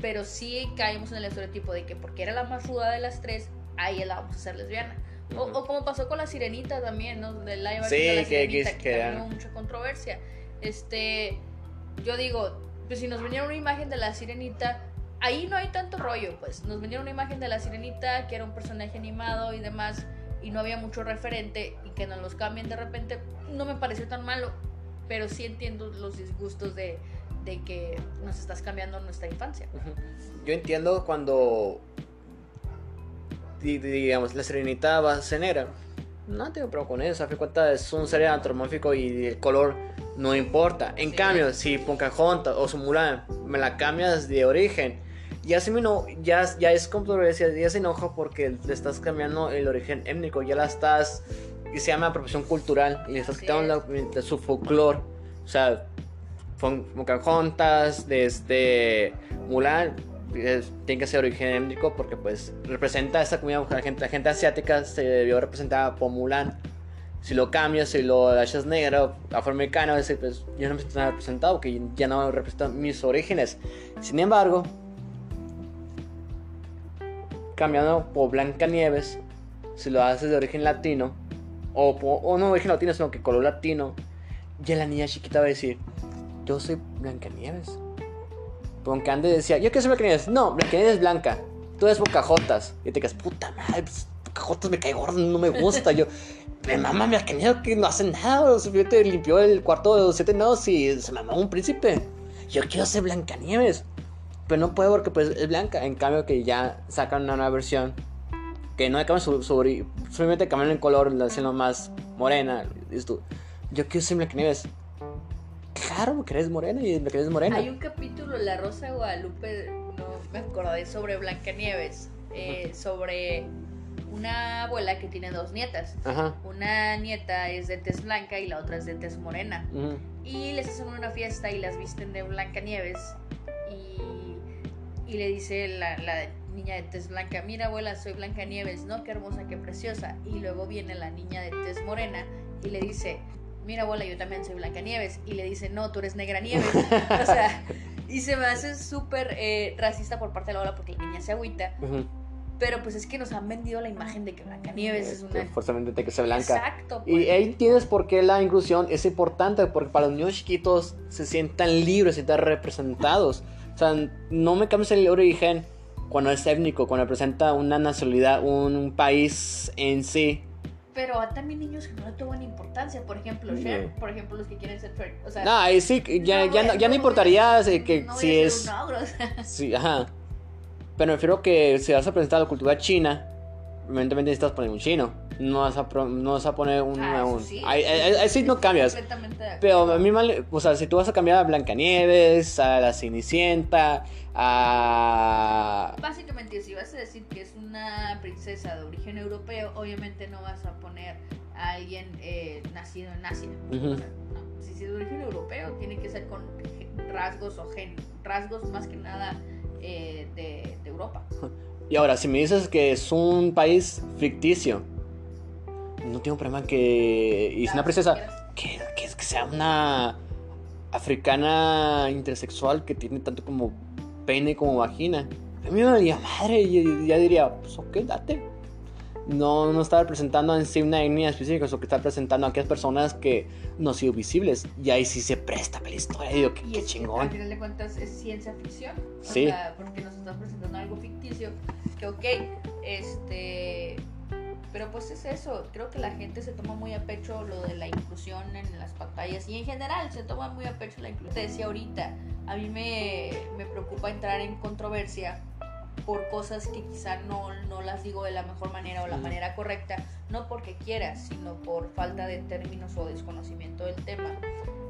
pero sí caemos en el estereotipo de que porque era la más ruda de las tres, ahí la vamos a hacer lesbiana. o, como pasó con la sirenita también, ¿no? Del live sí, de la sirenita, que, que, que mucha controversia. Este, yo digo, pues si nos venía una imagen de la sirenita, ahí no hay tanto rollo, pues nos venía una imagen de la sirenita que era un personaje animado y demás, y no había mucho referente, y que nos los cambien de repente, no me pareció tan malo, pero sí entiendo los disgustos de, de que nos estás cambiando nuestra infancia. Yo entiendo cuando, digamos, la sirenita va cenera. No tengo problema con eso, a fin cuenta es un ser antropomórfico y el color no importa. En cambio, si Pocahontas o su Mulan me la cambias de origen, ya se me no, ya, ya es controversia, ya se enoja porque le estás cambiando el origen étnico, ya la estás, y se llama apropiación cultural, y le estás quitando su folclore. O sea, Pocahontas, este Mulan, tiene que ser origen étnico porque pues representa esta comunidad, la gente, asiática se vio representada por Mulan si lo cambias, si lo haces negro, afroamericano, pues yo no me siento representado, que ya no representan mis orígenes. Sin embargo, cambiando por Blanca Nieves, si lo haces de origen latino, o, o no de origen latino, sino que color latino, ya la niña chiquita va a decir, yo soy Blanca Nieves. Porque antes decía, yo quiero ser Blanca Nieves. No, Blanca Nieves es blanca. Tú eres Bocajotas. Y te quedas, puta madre, pues, Bocajotas me cae gordo, no me gusta. yo, me mama arcanero que no hace nada. Simplemente limpió el cuarto de los siete nodos y se mamó un príncipe. Yo quiero ser Blancanieves. Pero no puedo porque pues es blanca. En cambio que ya sacan una nueva versión. Que no cambian su, su Simplemente cambian el color, la hacen más morena. Listo. Yo quiero ser Blancanieves. Claro, porque eres morena y eres morena. Hay un capítulo, La Rosa Guadalupe, no me acordé, sobre Blancanieves. Eh, sobre una abuela que tiene dos nietas. Una nieta es de tez blanca y la otra es de tez morena. Y les hacen una fiesta y las visten de Blanca Nieves. Y, le dice la, niña de tez blanca, mira abuela, soy Blanca Nieves, ¿no? Qué hermosa, qué preciosa. Y luego viene la niña de tez morena y le dice, mira abuela, yo también soy Blanca Nieves. Y le dice, no, tú eres Negra Nieves. o sea, *laughs* y se me hace súper eh, racista por parte de la abuela porque la niña se agüita. Pero pues es que nos han vendido la imagen de que Blancanieves es una. Forzosamente tiene que ser blanca. Exacto. Y pues. ahí entiendes por qué la inclusión es importante, porque para los niños chiquitos se sientan libres, se sientan representados. O sea, no me cambies el origen cuando es étnico, cuando representa una nacionalidad, un país en sí. Pero hay también niños que no le toman importancia, por ejemplo, Cher, por ejemplo, los que quieren ser Shrek. O sea, no, ahí sí, ya, no, ya, no, ya no importaría que si es. Un sí, ajá. Pero me refiero que si vas a presentar la cultura china, evidentemente necesitas poner un chino. No vas a, no vas a poner un... Ah, sí. Ahí, sí no cambias. Pero a mí mal, o sea, si tú vas a cambiar a Blancanieves, a la Cenicienta, a... Básicamente, si vas a decir que es una princesa de origen europeo, obviamente no vas a poner a alguien eh, nacido en Asia. Si es de origen europeo, tiene que ser con rasgos o gen, rasgos más que nada eh, de, Europa. *laughs* Y ahora, si me dices que es un país ficticio, no tengo problema que. Y es una princesa. Que, que, que sea una africana intersexual que tiene tanto como pene como vagina. A mí me daría madre y ya diría, pues ok, date no, no está representando en sí una etnia específica, sino que está presentando a aquellas personas que no han sido visibles. Y ahí sí se presta para la historia. Digo, qué, qué chingón. al final de cuentas es ciencia ficción. Sí. porque nos están presentando algo ficticio. Que ok, este. Pero pues es eso, creo que la gente se toma muy a pecho lo de la inclusión en las pantallas y en general se toma muy a pecho la inclusión. Te decía ahorita, a mí me, me preocupa entrar en controversia por cosas que quizá no, no las digo de la mejor manera o la manera correcta, no porque quiera, sino por falta de términos o desconocimiento del tema.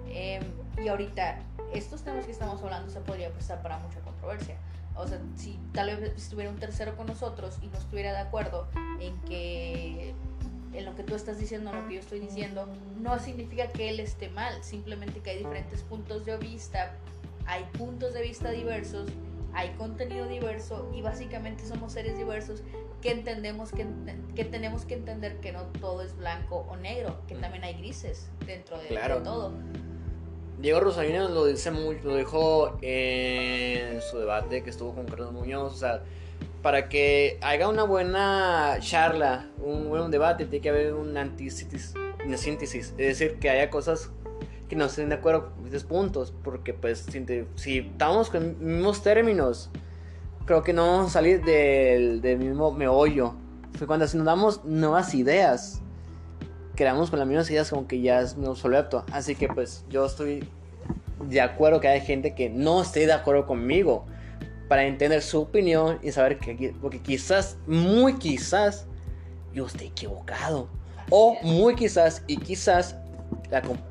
Em, y ahorita, estos temas que estamos hablando se podría prestar para mucha controversia. O sea, si tal vez estuviera un tercero con nosotros y no estuviera de acuerdo en que en lo que tú estás diciendo, en lo que yo estoy diciendo, no significa que él esté mal, simplemente que hay diferentes puntos de vista hay puntos de vista diversos, hay contenido diverso y básicamente somos seres diversos que entendemos que, que tenemos que entender que no todo es blanco o negro, que también hay grises dentro de, todo. Diego Rosalino lo dice mucho, lo dijo en su debate que estuvo con Carlos Muñoz, o sea, para que haga una buena charla, un buen debate, tiene que haber una antítesis, una síntesis, es decir, que haya cosas que no estén de acuerdo con estos puntos, porque pues si, estamos con mismos términos, creo que no vamos a salir del, del mismo meollo. Fue cuando si nos damos nuevas ideas, quedamos con las mismas ideas como que ya es muy obsoleto. Así que pues yo estoy de acuerdo que hay gente que no esté de acuerdo conmigo para entender su opinión y saber que porque quizás, muy quizás, yo esté equivocado. O muy quizás y quizás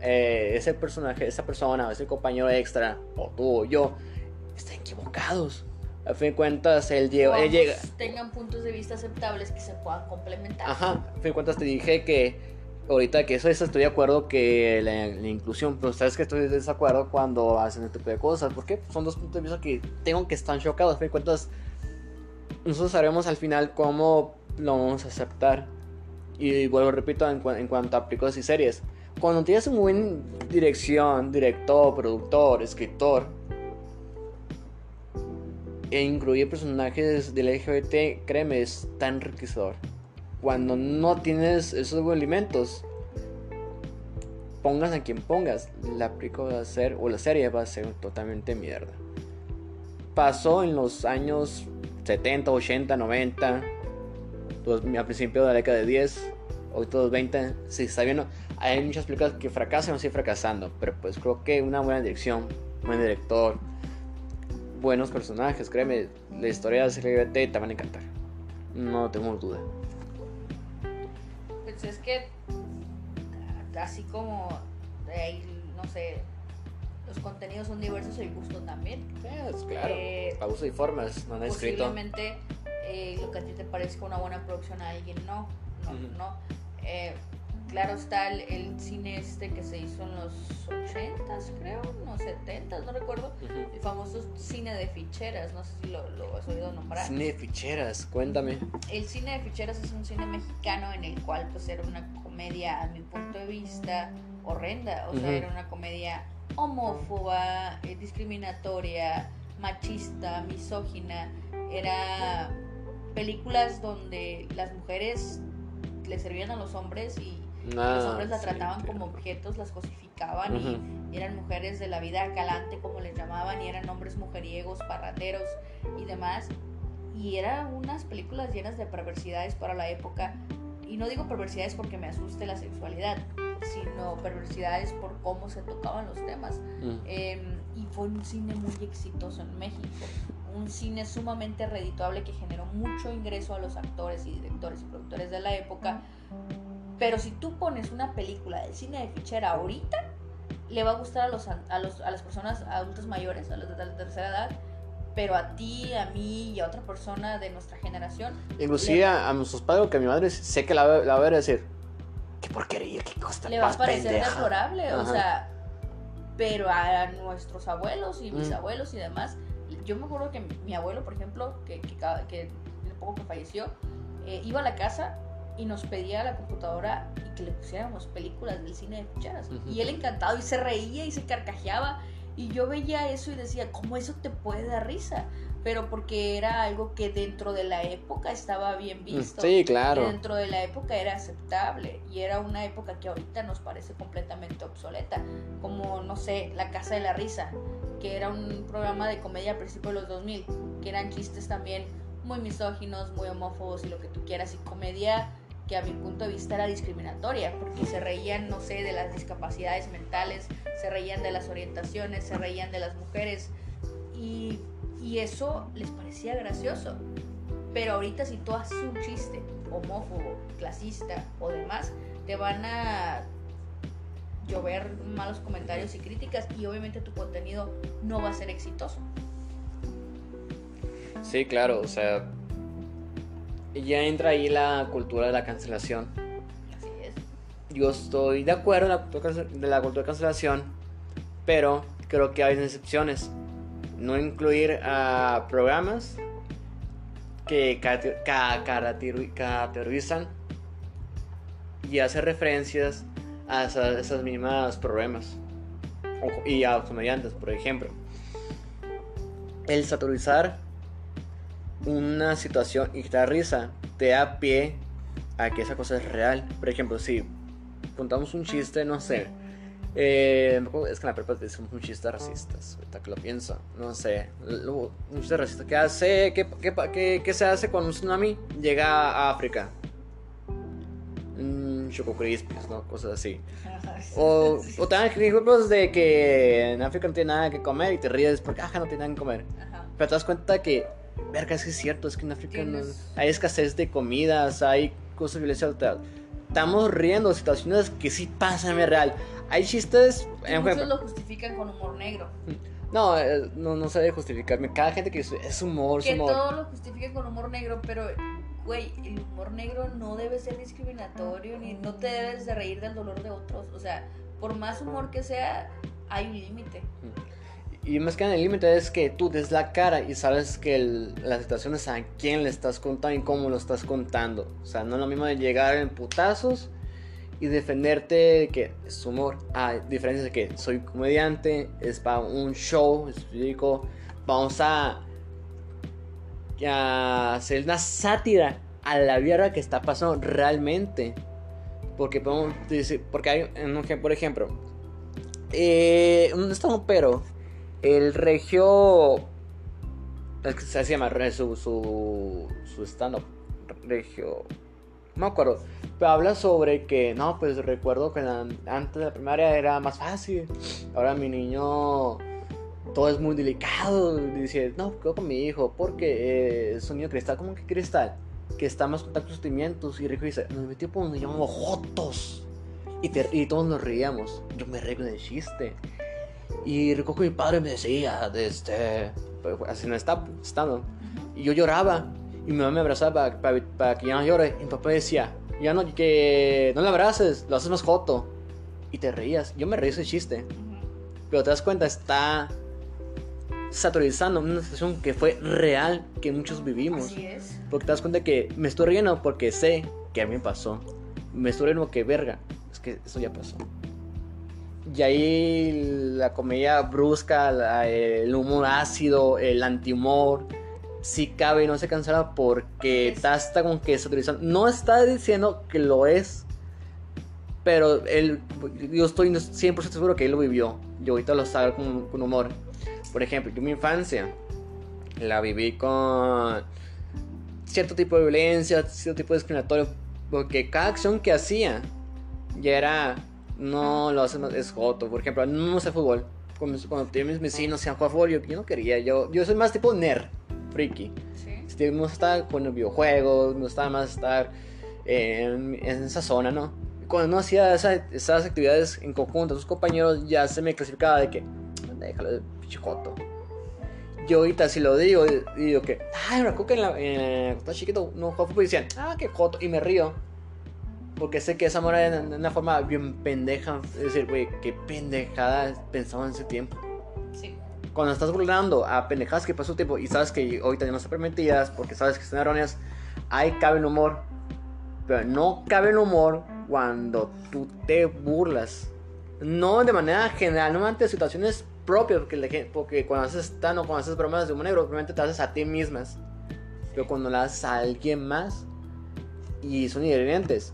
eh, ese personaje, esa persona, ese compañero extra, o tú o yo, están equivocados. A fin de cuentas, él, llega, llega. Tengan puntos de vista aceptables que se puedan complementar. Ajá, a fin de cuentas te dije que ahorita que eso, estoy de acuerdo que la, inclusión, pero sabes que estoy de desacuerdo cuando hacen este tipo de cosas, porque son dos puntos de vista que tengo que estar chocados. A fin de cuentas, nosotros sabremos al final cómo lo vamos a aceptar. Y, vuelvo, repito, en, en cuanto a películas y series cuando tienes un buen dirección, director, productor, escritor, e incluye personajes del LGBT, créeme, es tan enriquecedor. Cuando no tienes esos elementos, pongas a quien pongas, la película va a ser, o la serie va a ser totalmente mierda. Pasó en los años 70, 80, 90, a principios de la década de 10, hoy todos 20, si está viendo hay muchas películas que fracasan o siguen fracasando, pero pues creo que una buena dirección, buen director, buenos personajes, créeme, la historia de LGBT te van a encantar. No tengo duda. Pues es que, así como, no sé, los contenidos son diversos, el gusto también. es claro, eh, a gusto y formas, no han escrito. Posiblemente eh, lo que a ti te parezca una buena producción a alguien no, no, no. Eh, claro está el, cine este que se hizo en los 80s, creo, no 70s, no recuerdo. El famoso cine de ficheras, no sé si lo, has oído nombrar. Cine de ficheras, cuéntame. El cine de ficheras es un cine mexicano en el cual pues era una comedia, a mi punto de vista, horrenda. O sea, era una comedia homófoba, eh, discriminatoria, machista, misógina. Era películas donde las mujeres le servían a los hombres y los hombres la trataban como objetos, las cosificaban y eran mujeres de la vida calante, como les llamaban, y eran hombres mujeriegos, parrateros y demás. Y eran unas películas llenas de perversidades para la época. Y no digo perversidades porque me asuste la sexualidad, sino perversidades por cómo se tocaban los temas. Mm. Em, y fue un cine muy exitoso en México. Un cine sumamente redituable que generó mucho ingreso a los actores y directores y productores de la época pero si tú pones una película del cine de fichera ahorita, le va a gustar a, los, a, los, a las personas adultas mayores, a los de la tercera edad, pero a ti, a mí y a otra persona de nuestra generación. Inclusive a, nuestros padres, que a mi madre sé que la, va a ver decir, qué porquería, qué costa. Le va a parecer deplorable, o sea, pero a nuestros abuelos y mis mm. abuelos y demás, yo me acuerdo que mi abuelo, por ejemplo, que, que, que, poco que falleció, eh, iba a la casa y nos pedía a la computadora y que le pusiéramos películas del cine de ficheras. Y él encantado y se reía y se carcajeaba. Y yo veía eso y decía, ¿cómo eso te puede dar risa? Pero porque era algo que dentro de la época estaba bien mm, visto. Sí, claro. dentro de la época era aceptable. Y era una época que ahorita nos parece completamente obsoleta. Como, no sé, La Casa de la Risa, que era un programa de comedia a principios de los 2000, que eran chistes también muy misóginos, muy homófobos y lo que tú quieras, y comedia que a mi punto de vista era discriminatoria, porque se reían, no sé, de las discapacidades mentales, se reían de las orientaciones, se reían de las mujeres, y, eso les parecía gracioso. Pero ahorita si tú haces un chiste homófobo, clasista o demás, te van a llover malos comentarios y críticas y obviamente tu contenido no va a ser exitoso. Sí, claro, o sea, ya entra ahí la cultura de la cancelación. Así es. Yo estoy de acuerdo en la cultura de la cultura de cancelación, pero creo que hay excepciones. No incluir a programas que caracterizan y hacer referencias a esas, mismas problemas y a los comediantes, por ejemplo. El saturizar una situación y quitar risa te da pie a que esa cosa es real. Por ejemplo, si contamos un chiste, no sé. Eh, es que en la prepa decimos un chiste racistas, ahorita que lo pienso, no sé, un chiste racista. ¿Qué, hace, qué, qué, qué, se hace cuando un tsunami llega a África? Mm, Choco Crispies, ¿no? Cosas así. *laughs* O, o también ejemplos de que en África no tiene nada que comer y te ríes porque, ajá, no tiene nada que comer. Pero te das cuenta que, verga, es que es cierto, es que en África no, hay escasez de comidas, hay cosas de violencia Estamos riendo situaciones que sí pasan en real. Hay chistes. En muchos lo justifican con humor negro. No, eh, no, no sabe justificarme. Cada gente que es humor, que es humor. todo lo justifica con humor negro, pero güey, el humor negro no debe ser discriminatorio, ni no te debes de reír del dolor de otros. O sea, por más humor que sea, hay un límite. Y más que nada el límite es que tú des la cara y sabes que la situación es a quién le estás contando y cómo lo estás contando. O sea, no es lo mismo de llegar en putazos y defenderte de que es humor. A diferencia de que soy comediante, es para un show explico, vamos a hacer una sátira a la vida que está pasando realmente. Porque podemos porque hay un por ejemplo, eh, un pero el regio, se llama su, su, su stand up, regio, no me acuerdo, habla sobre que, no, pues recuerdo que antes de la primaria era más fácil, ahora mi niño todo es muy delicado. Dice, no, quedo con mi hijo porque eh, es un niño cristal. como que cristal? Que está más contacto con sentimientos. Y Rico dice, nos metió por donde llamamos Jotos. Y, y todos nos reíamos. Yo me reí del chiste. Y Rico mi padre me decía, este, pues, así no está estando. Y yo lloraba. Y mi mamá me abrazaba para, que ya no llore. Y mi papá decía, ya no, que no le abraces, lo haces más joto. Y te reías. Yo me reí ese chiste. Pero te das cuenta, está saturizando una situación que fue real, que muchos vivimos. Así es. Porque te das cuenta que me estoy riendo porque sé que a mí me pasó. Me estoy riendo que verga, es que eso ya pasó. Y ahí la comedia brusca, el humor ácido, el antihumor, sí cabe y no se cancela porque está hasta con que saturizando. No está diciendo que lo es, pero él, yo estoy 100% seguro que él lo vivió. Yo ahorita lo sabe con, con humor. Por ejemplo, yo mi infancia la viví con cierto tipo de violencia, cierto tipo de discriminatorio, porque cada acción que hacía ya era, no lo hacen, es joto. Por ejemplo, no sé fútbol. Cuando, cuando mis vecinos se jugar fútbol, yo, yo, no quería. Yo, yo soy más tipo nerd, friki. ¿Sí? me gusta con los videojuegos, me gustaba más estar en, en esa zona, ¿no? Cuando no hacía esas actividades en conjunto, sus compañeros ya se me clasificaba de que, déjalo de pichijoto. Yo ahorita si lo digo, digo que, ay, acuerdo que en la, eh, chiquito, no jugaba fútbol y decían, ah, qué joto, y me río. Porque sé que esa mora de una forma bien pendeja. Es decir, güey, qué pendejada pensaba en ese tiempo. Cuando estás burlando a pendejadas que pasó tiempo y sabes que ahorita ya no se permitidas porque sabes que están erróneas, ahí cabe el humor. Pero no cabe el humor cuando tú te burlas. No de manera general, no ante situaciones propias, porque, porque cuando haces stand o cuando haces bromas de humor negro, obviamente te haces a ti mismas. Pero cuando las haces a alguien más y son ingredientes,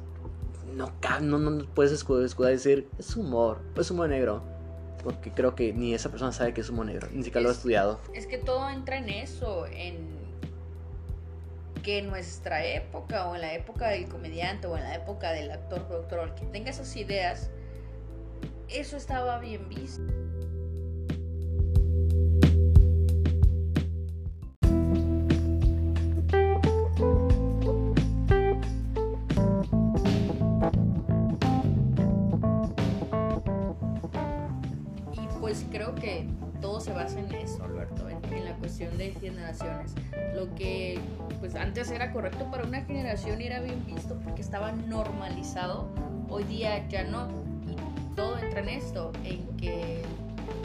no, no, no puedes escudar, y decir es humor, es humor negro. Porque creo que ni esa persona sabe que es humor negro, ni siquiera lo ha estudiado. Es que todo entra en eso, en que en nuestra época o en la época del comediante o en la época del actor productor, que tenga esas ideas, eso estaba bien visto. Cuestión de generaciones. Lo que pues antes era correcto para una generación y era bien visto porque estaba normalizado, hoy día ya no. Y todo entra en esto, en que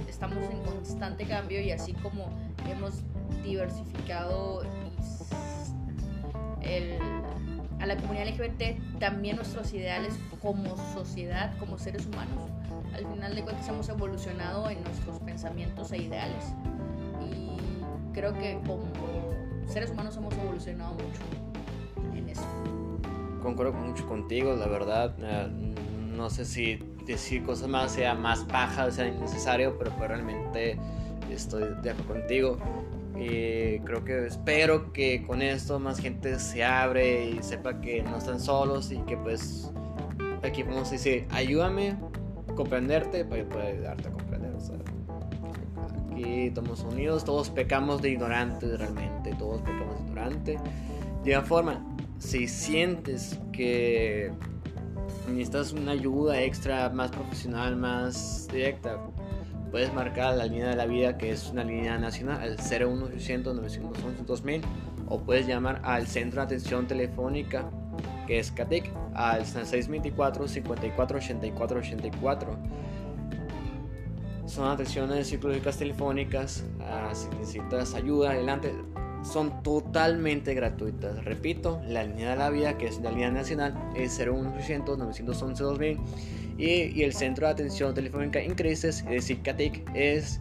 estamos en constante cambio y así como hemos diversificado a la comunidad LGBT, también nuestros ideales como sociedad, como seres humanos, al final de cuentas hemos evolucionado en nuestros pensamientos e ideales. Creo que como seres humanos hemos evolucionado mucho en eso. Concuerdo mucho contigo, la verdad. Eh, no sé si decir cosas más sea más paja, sea innecesario, pero pues realmente estoy de acuerdo contigo. Y creo que espero que con esto más gente se abre y sepa que no están solos y que pues aquí a decir, ayúdame a comprenderte para poder ayudarte a comprender. Aquí estamos unidos, todos pecamos de ignorantes realmente, todos pecamos de ignorante. De igual forma, si sientes que necesitas una ayuda extra, más profesional, más directa, puedes marcar la línea de la vida que es una línea nacional, el 01800 911 2000 o puedes llamar al centro de atención telefónica que es CATIC al 624 54 84 84 son atenciones psicológicas telefónicas ah, si necesitas ayuda adelante son totalmente gratuitas. Repito, la línea de la vida, que es la línea nacional, es 01800 911 2000 y, el centro de atención telefónica en crisis, es decir, CATIC, es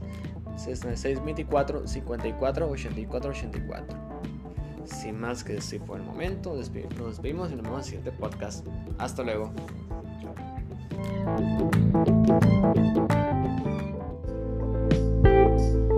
624 54 84 84. Sin más que decir por el momento, nos despedimos y nos vemos en el siguiente podcast. Hasta luego. Thanks.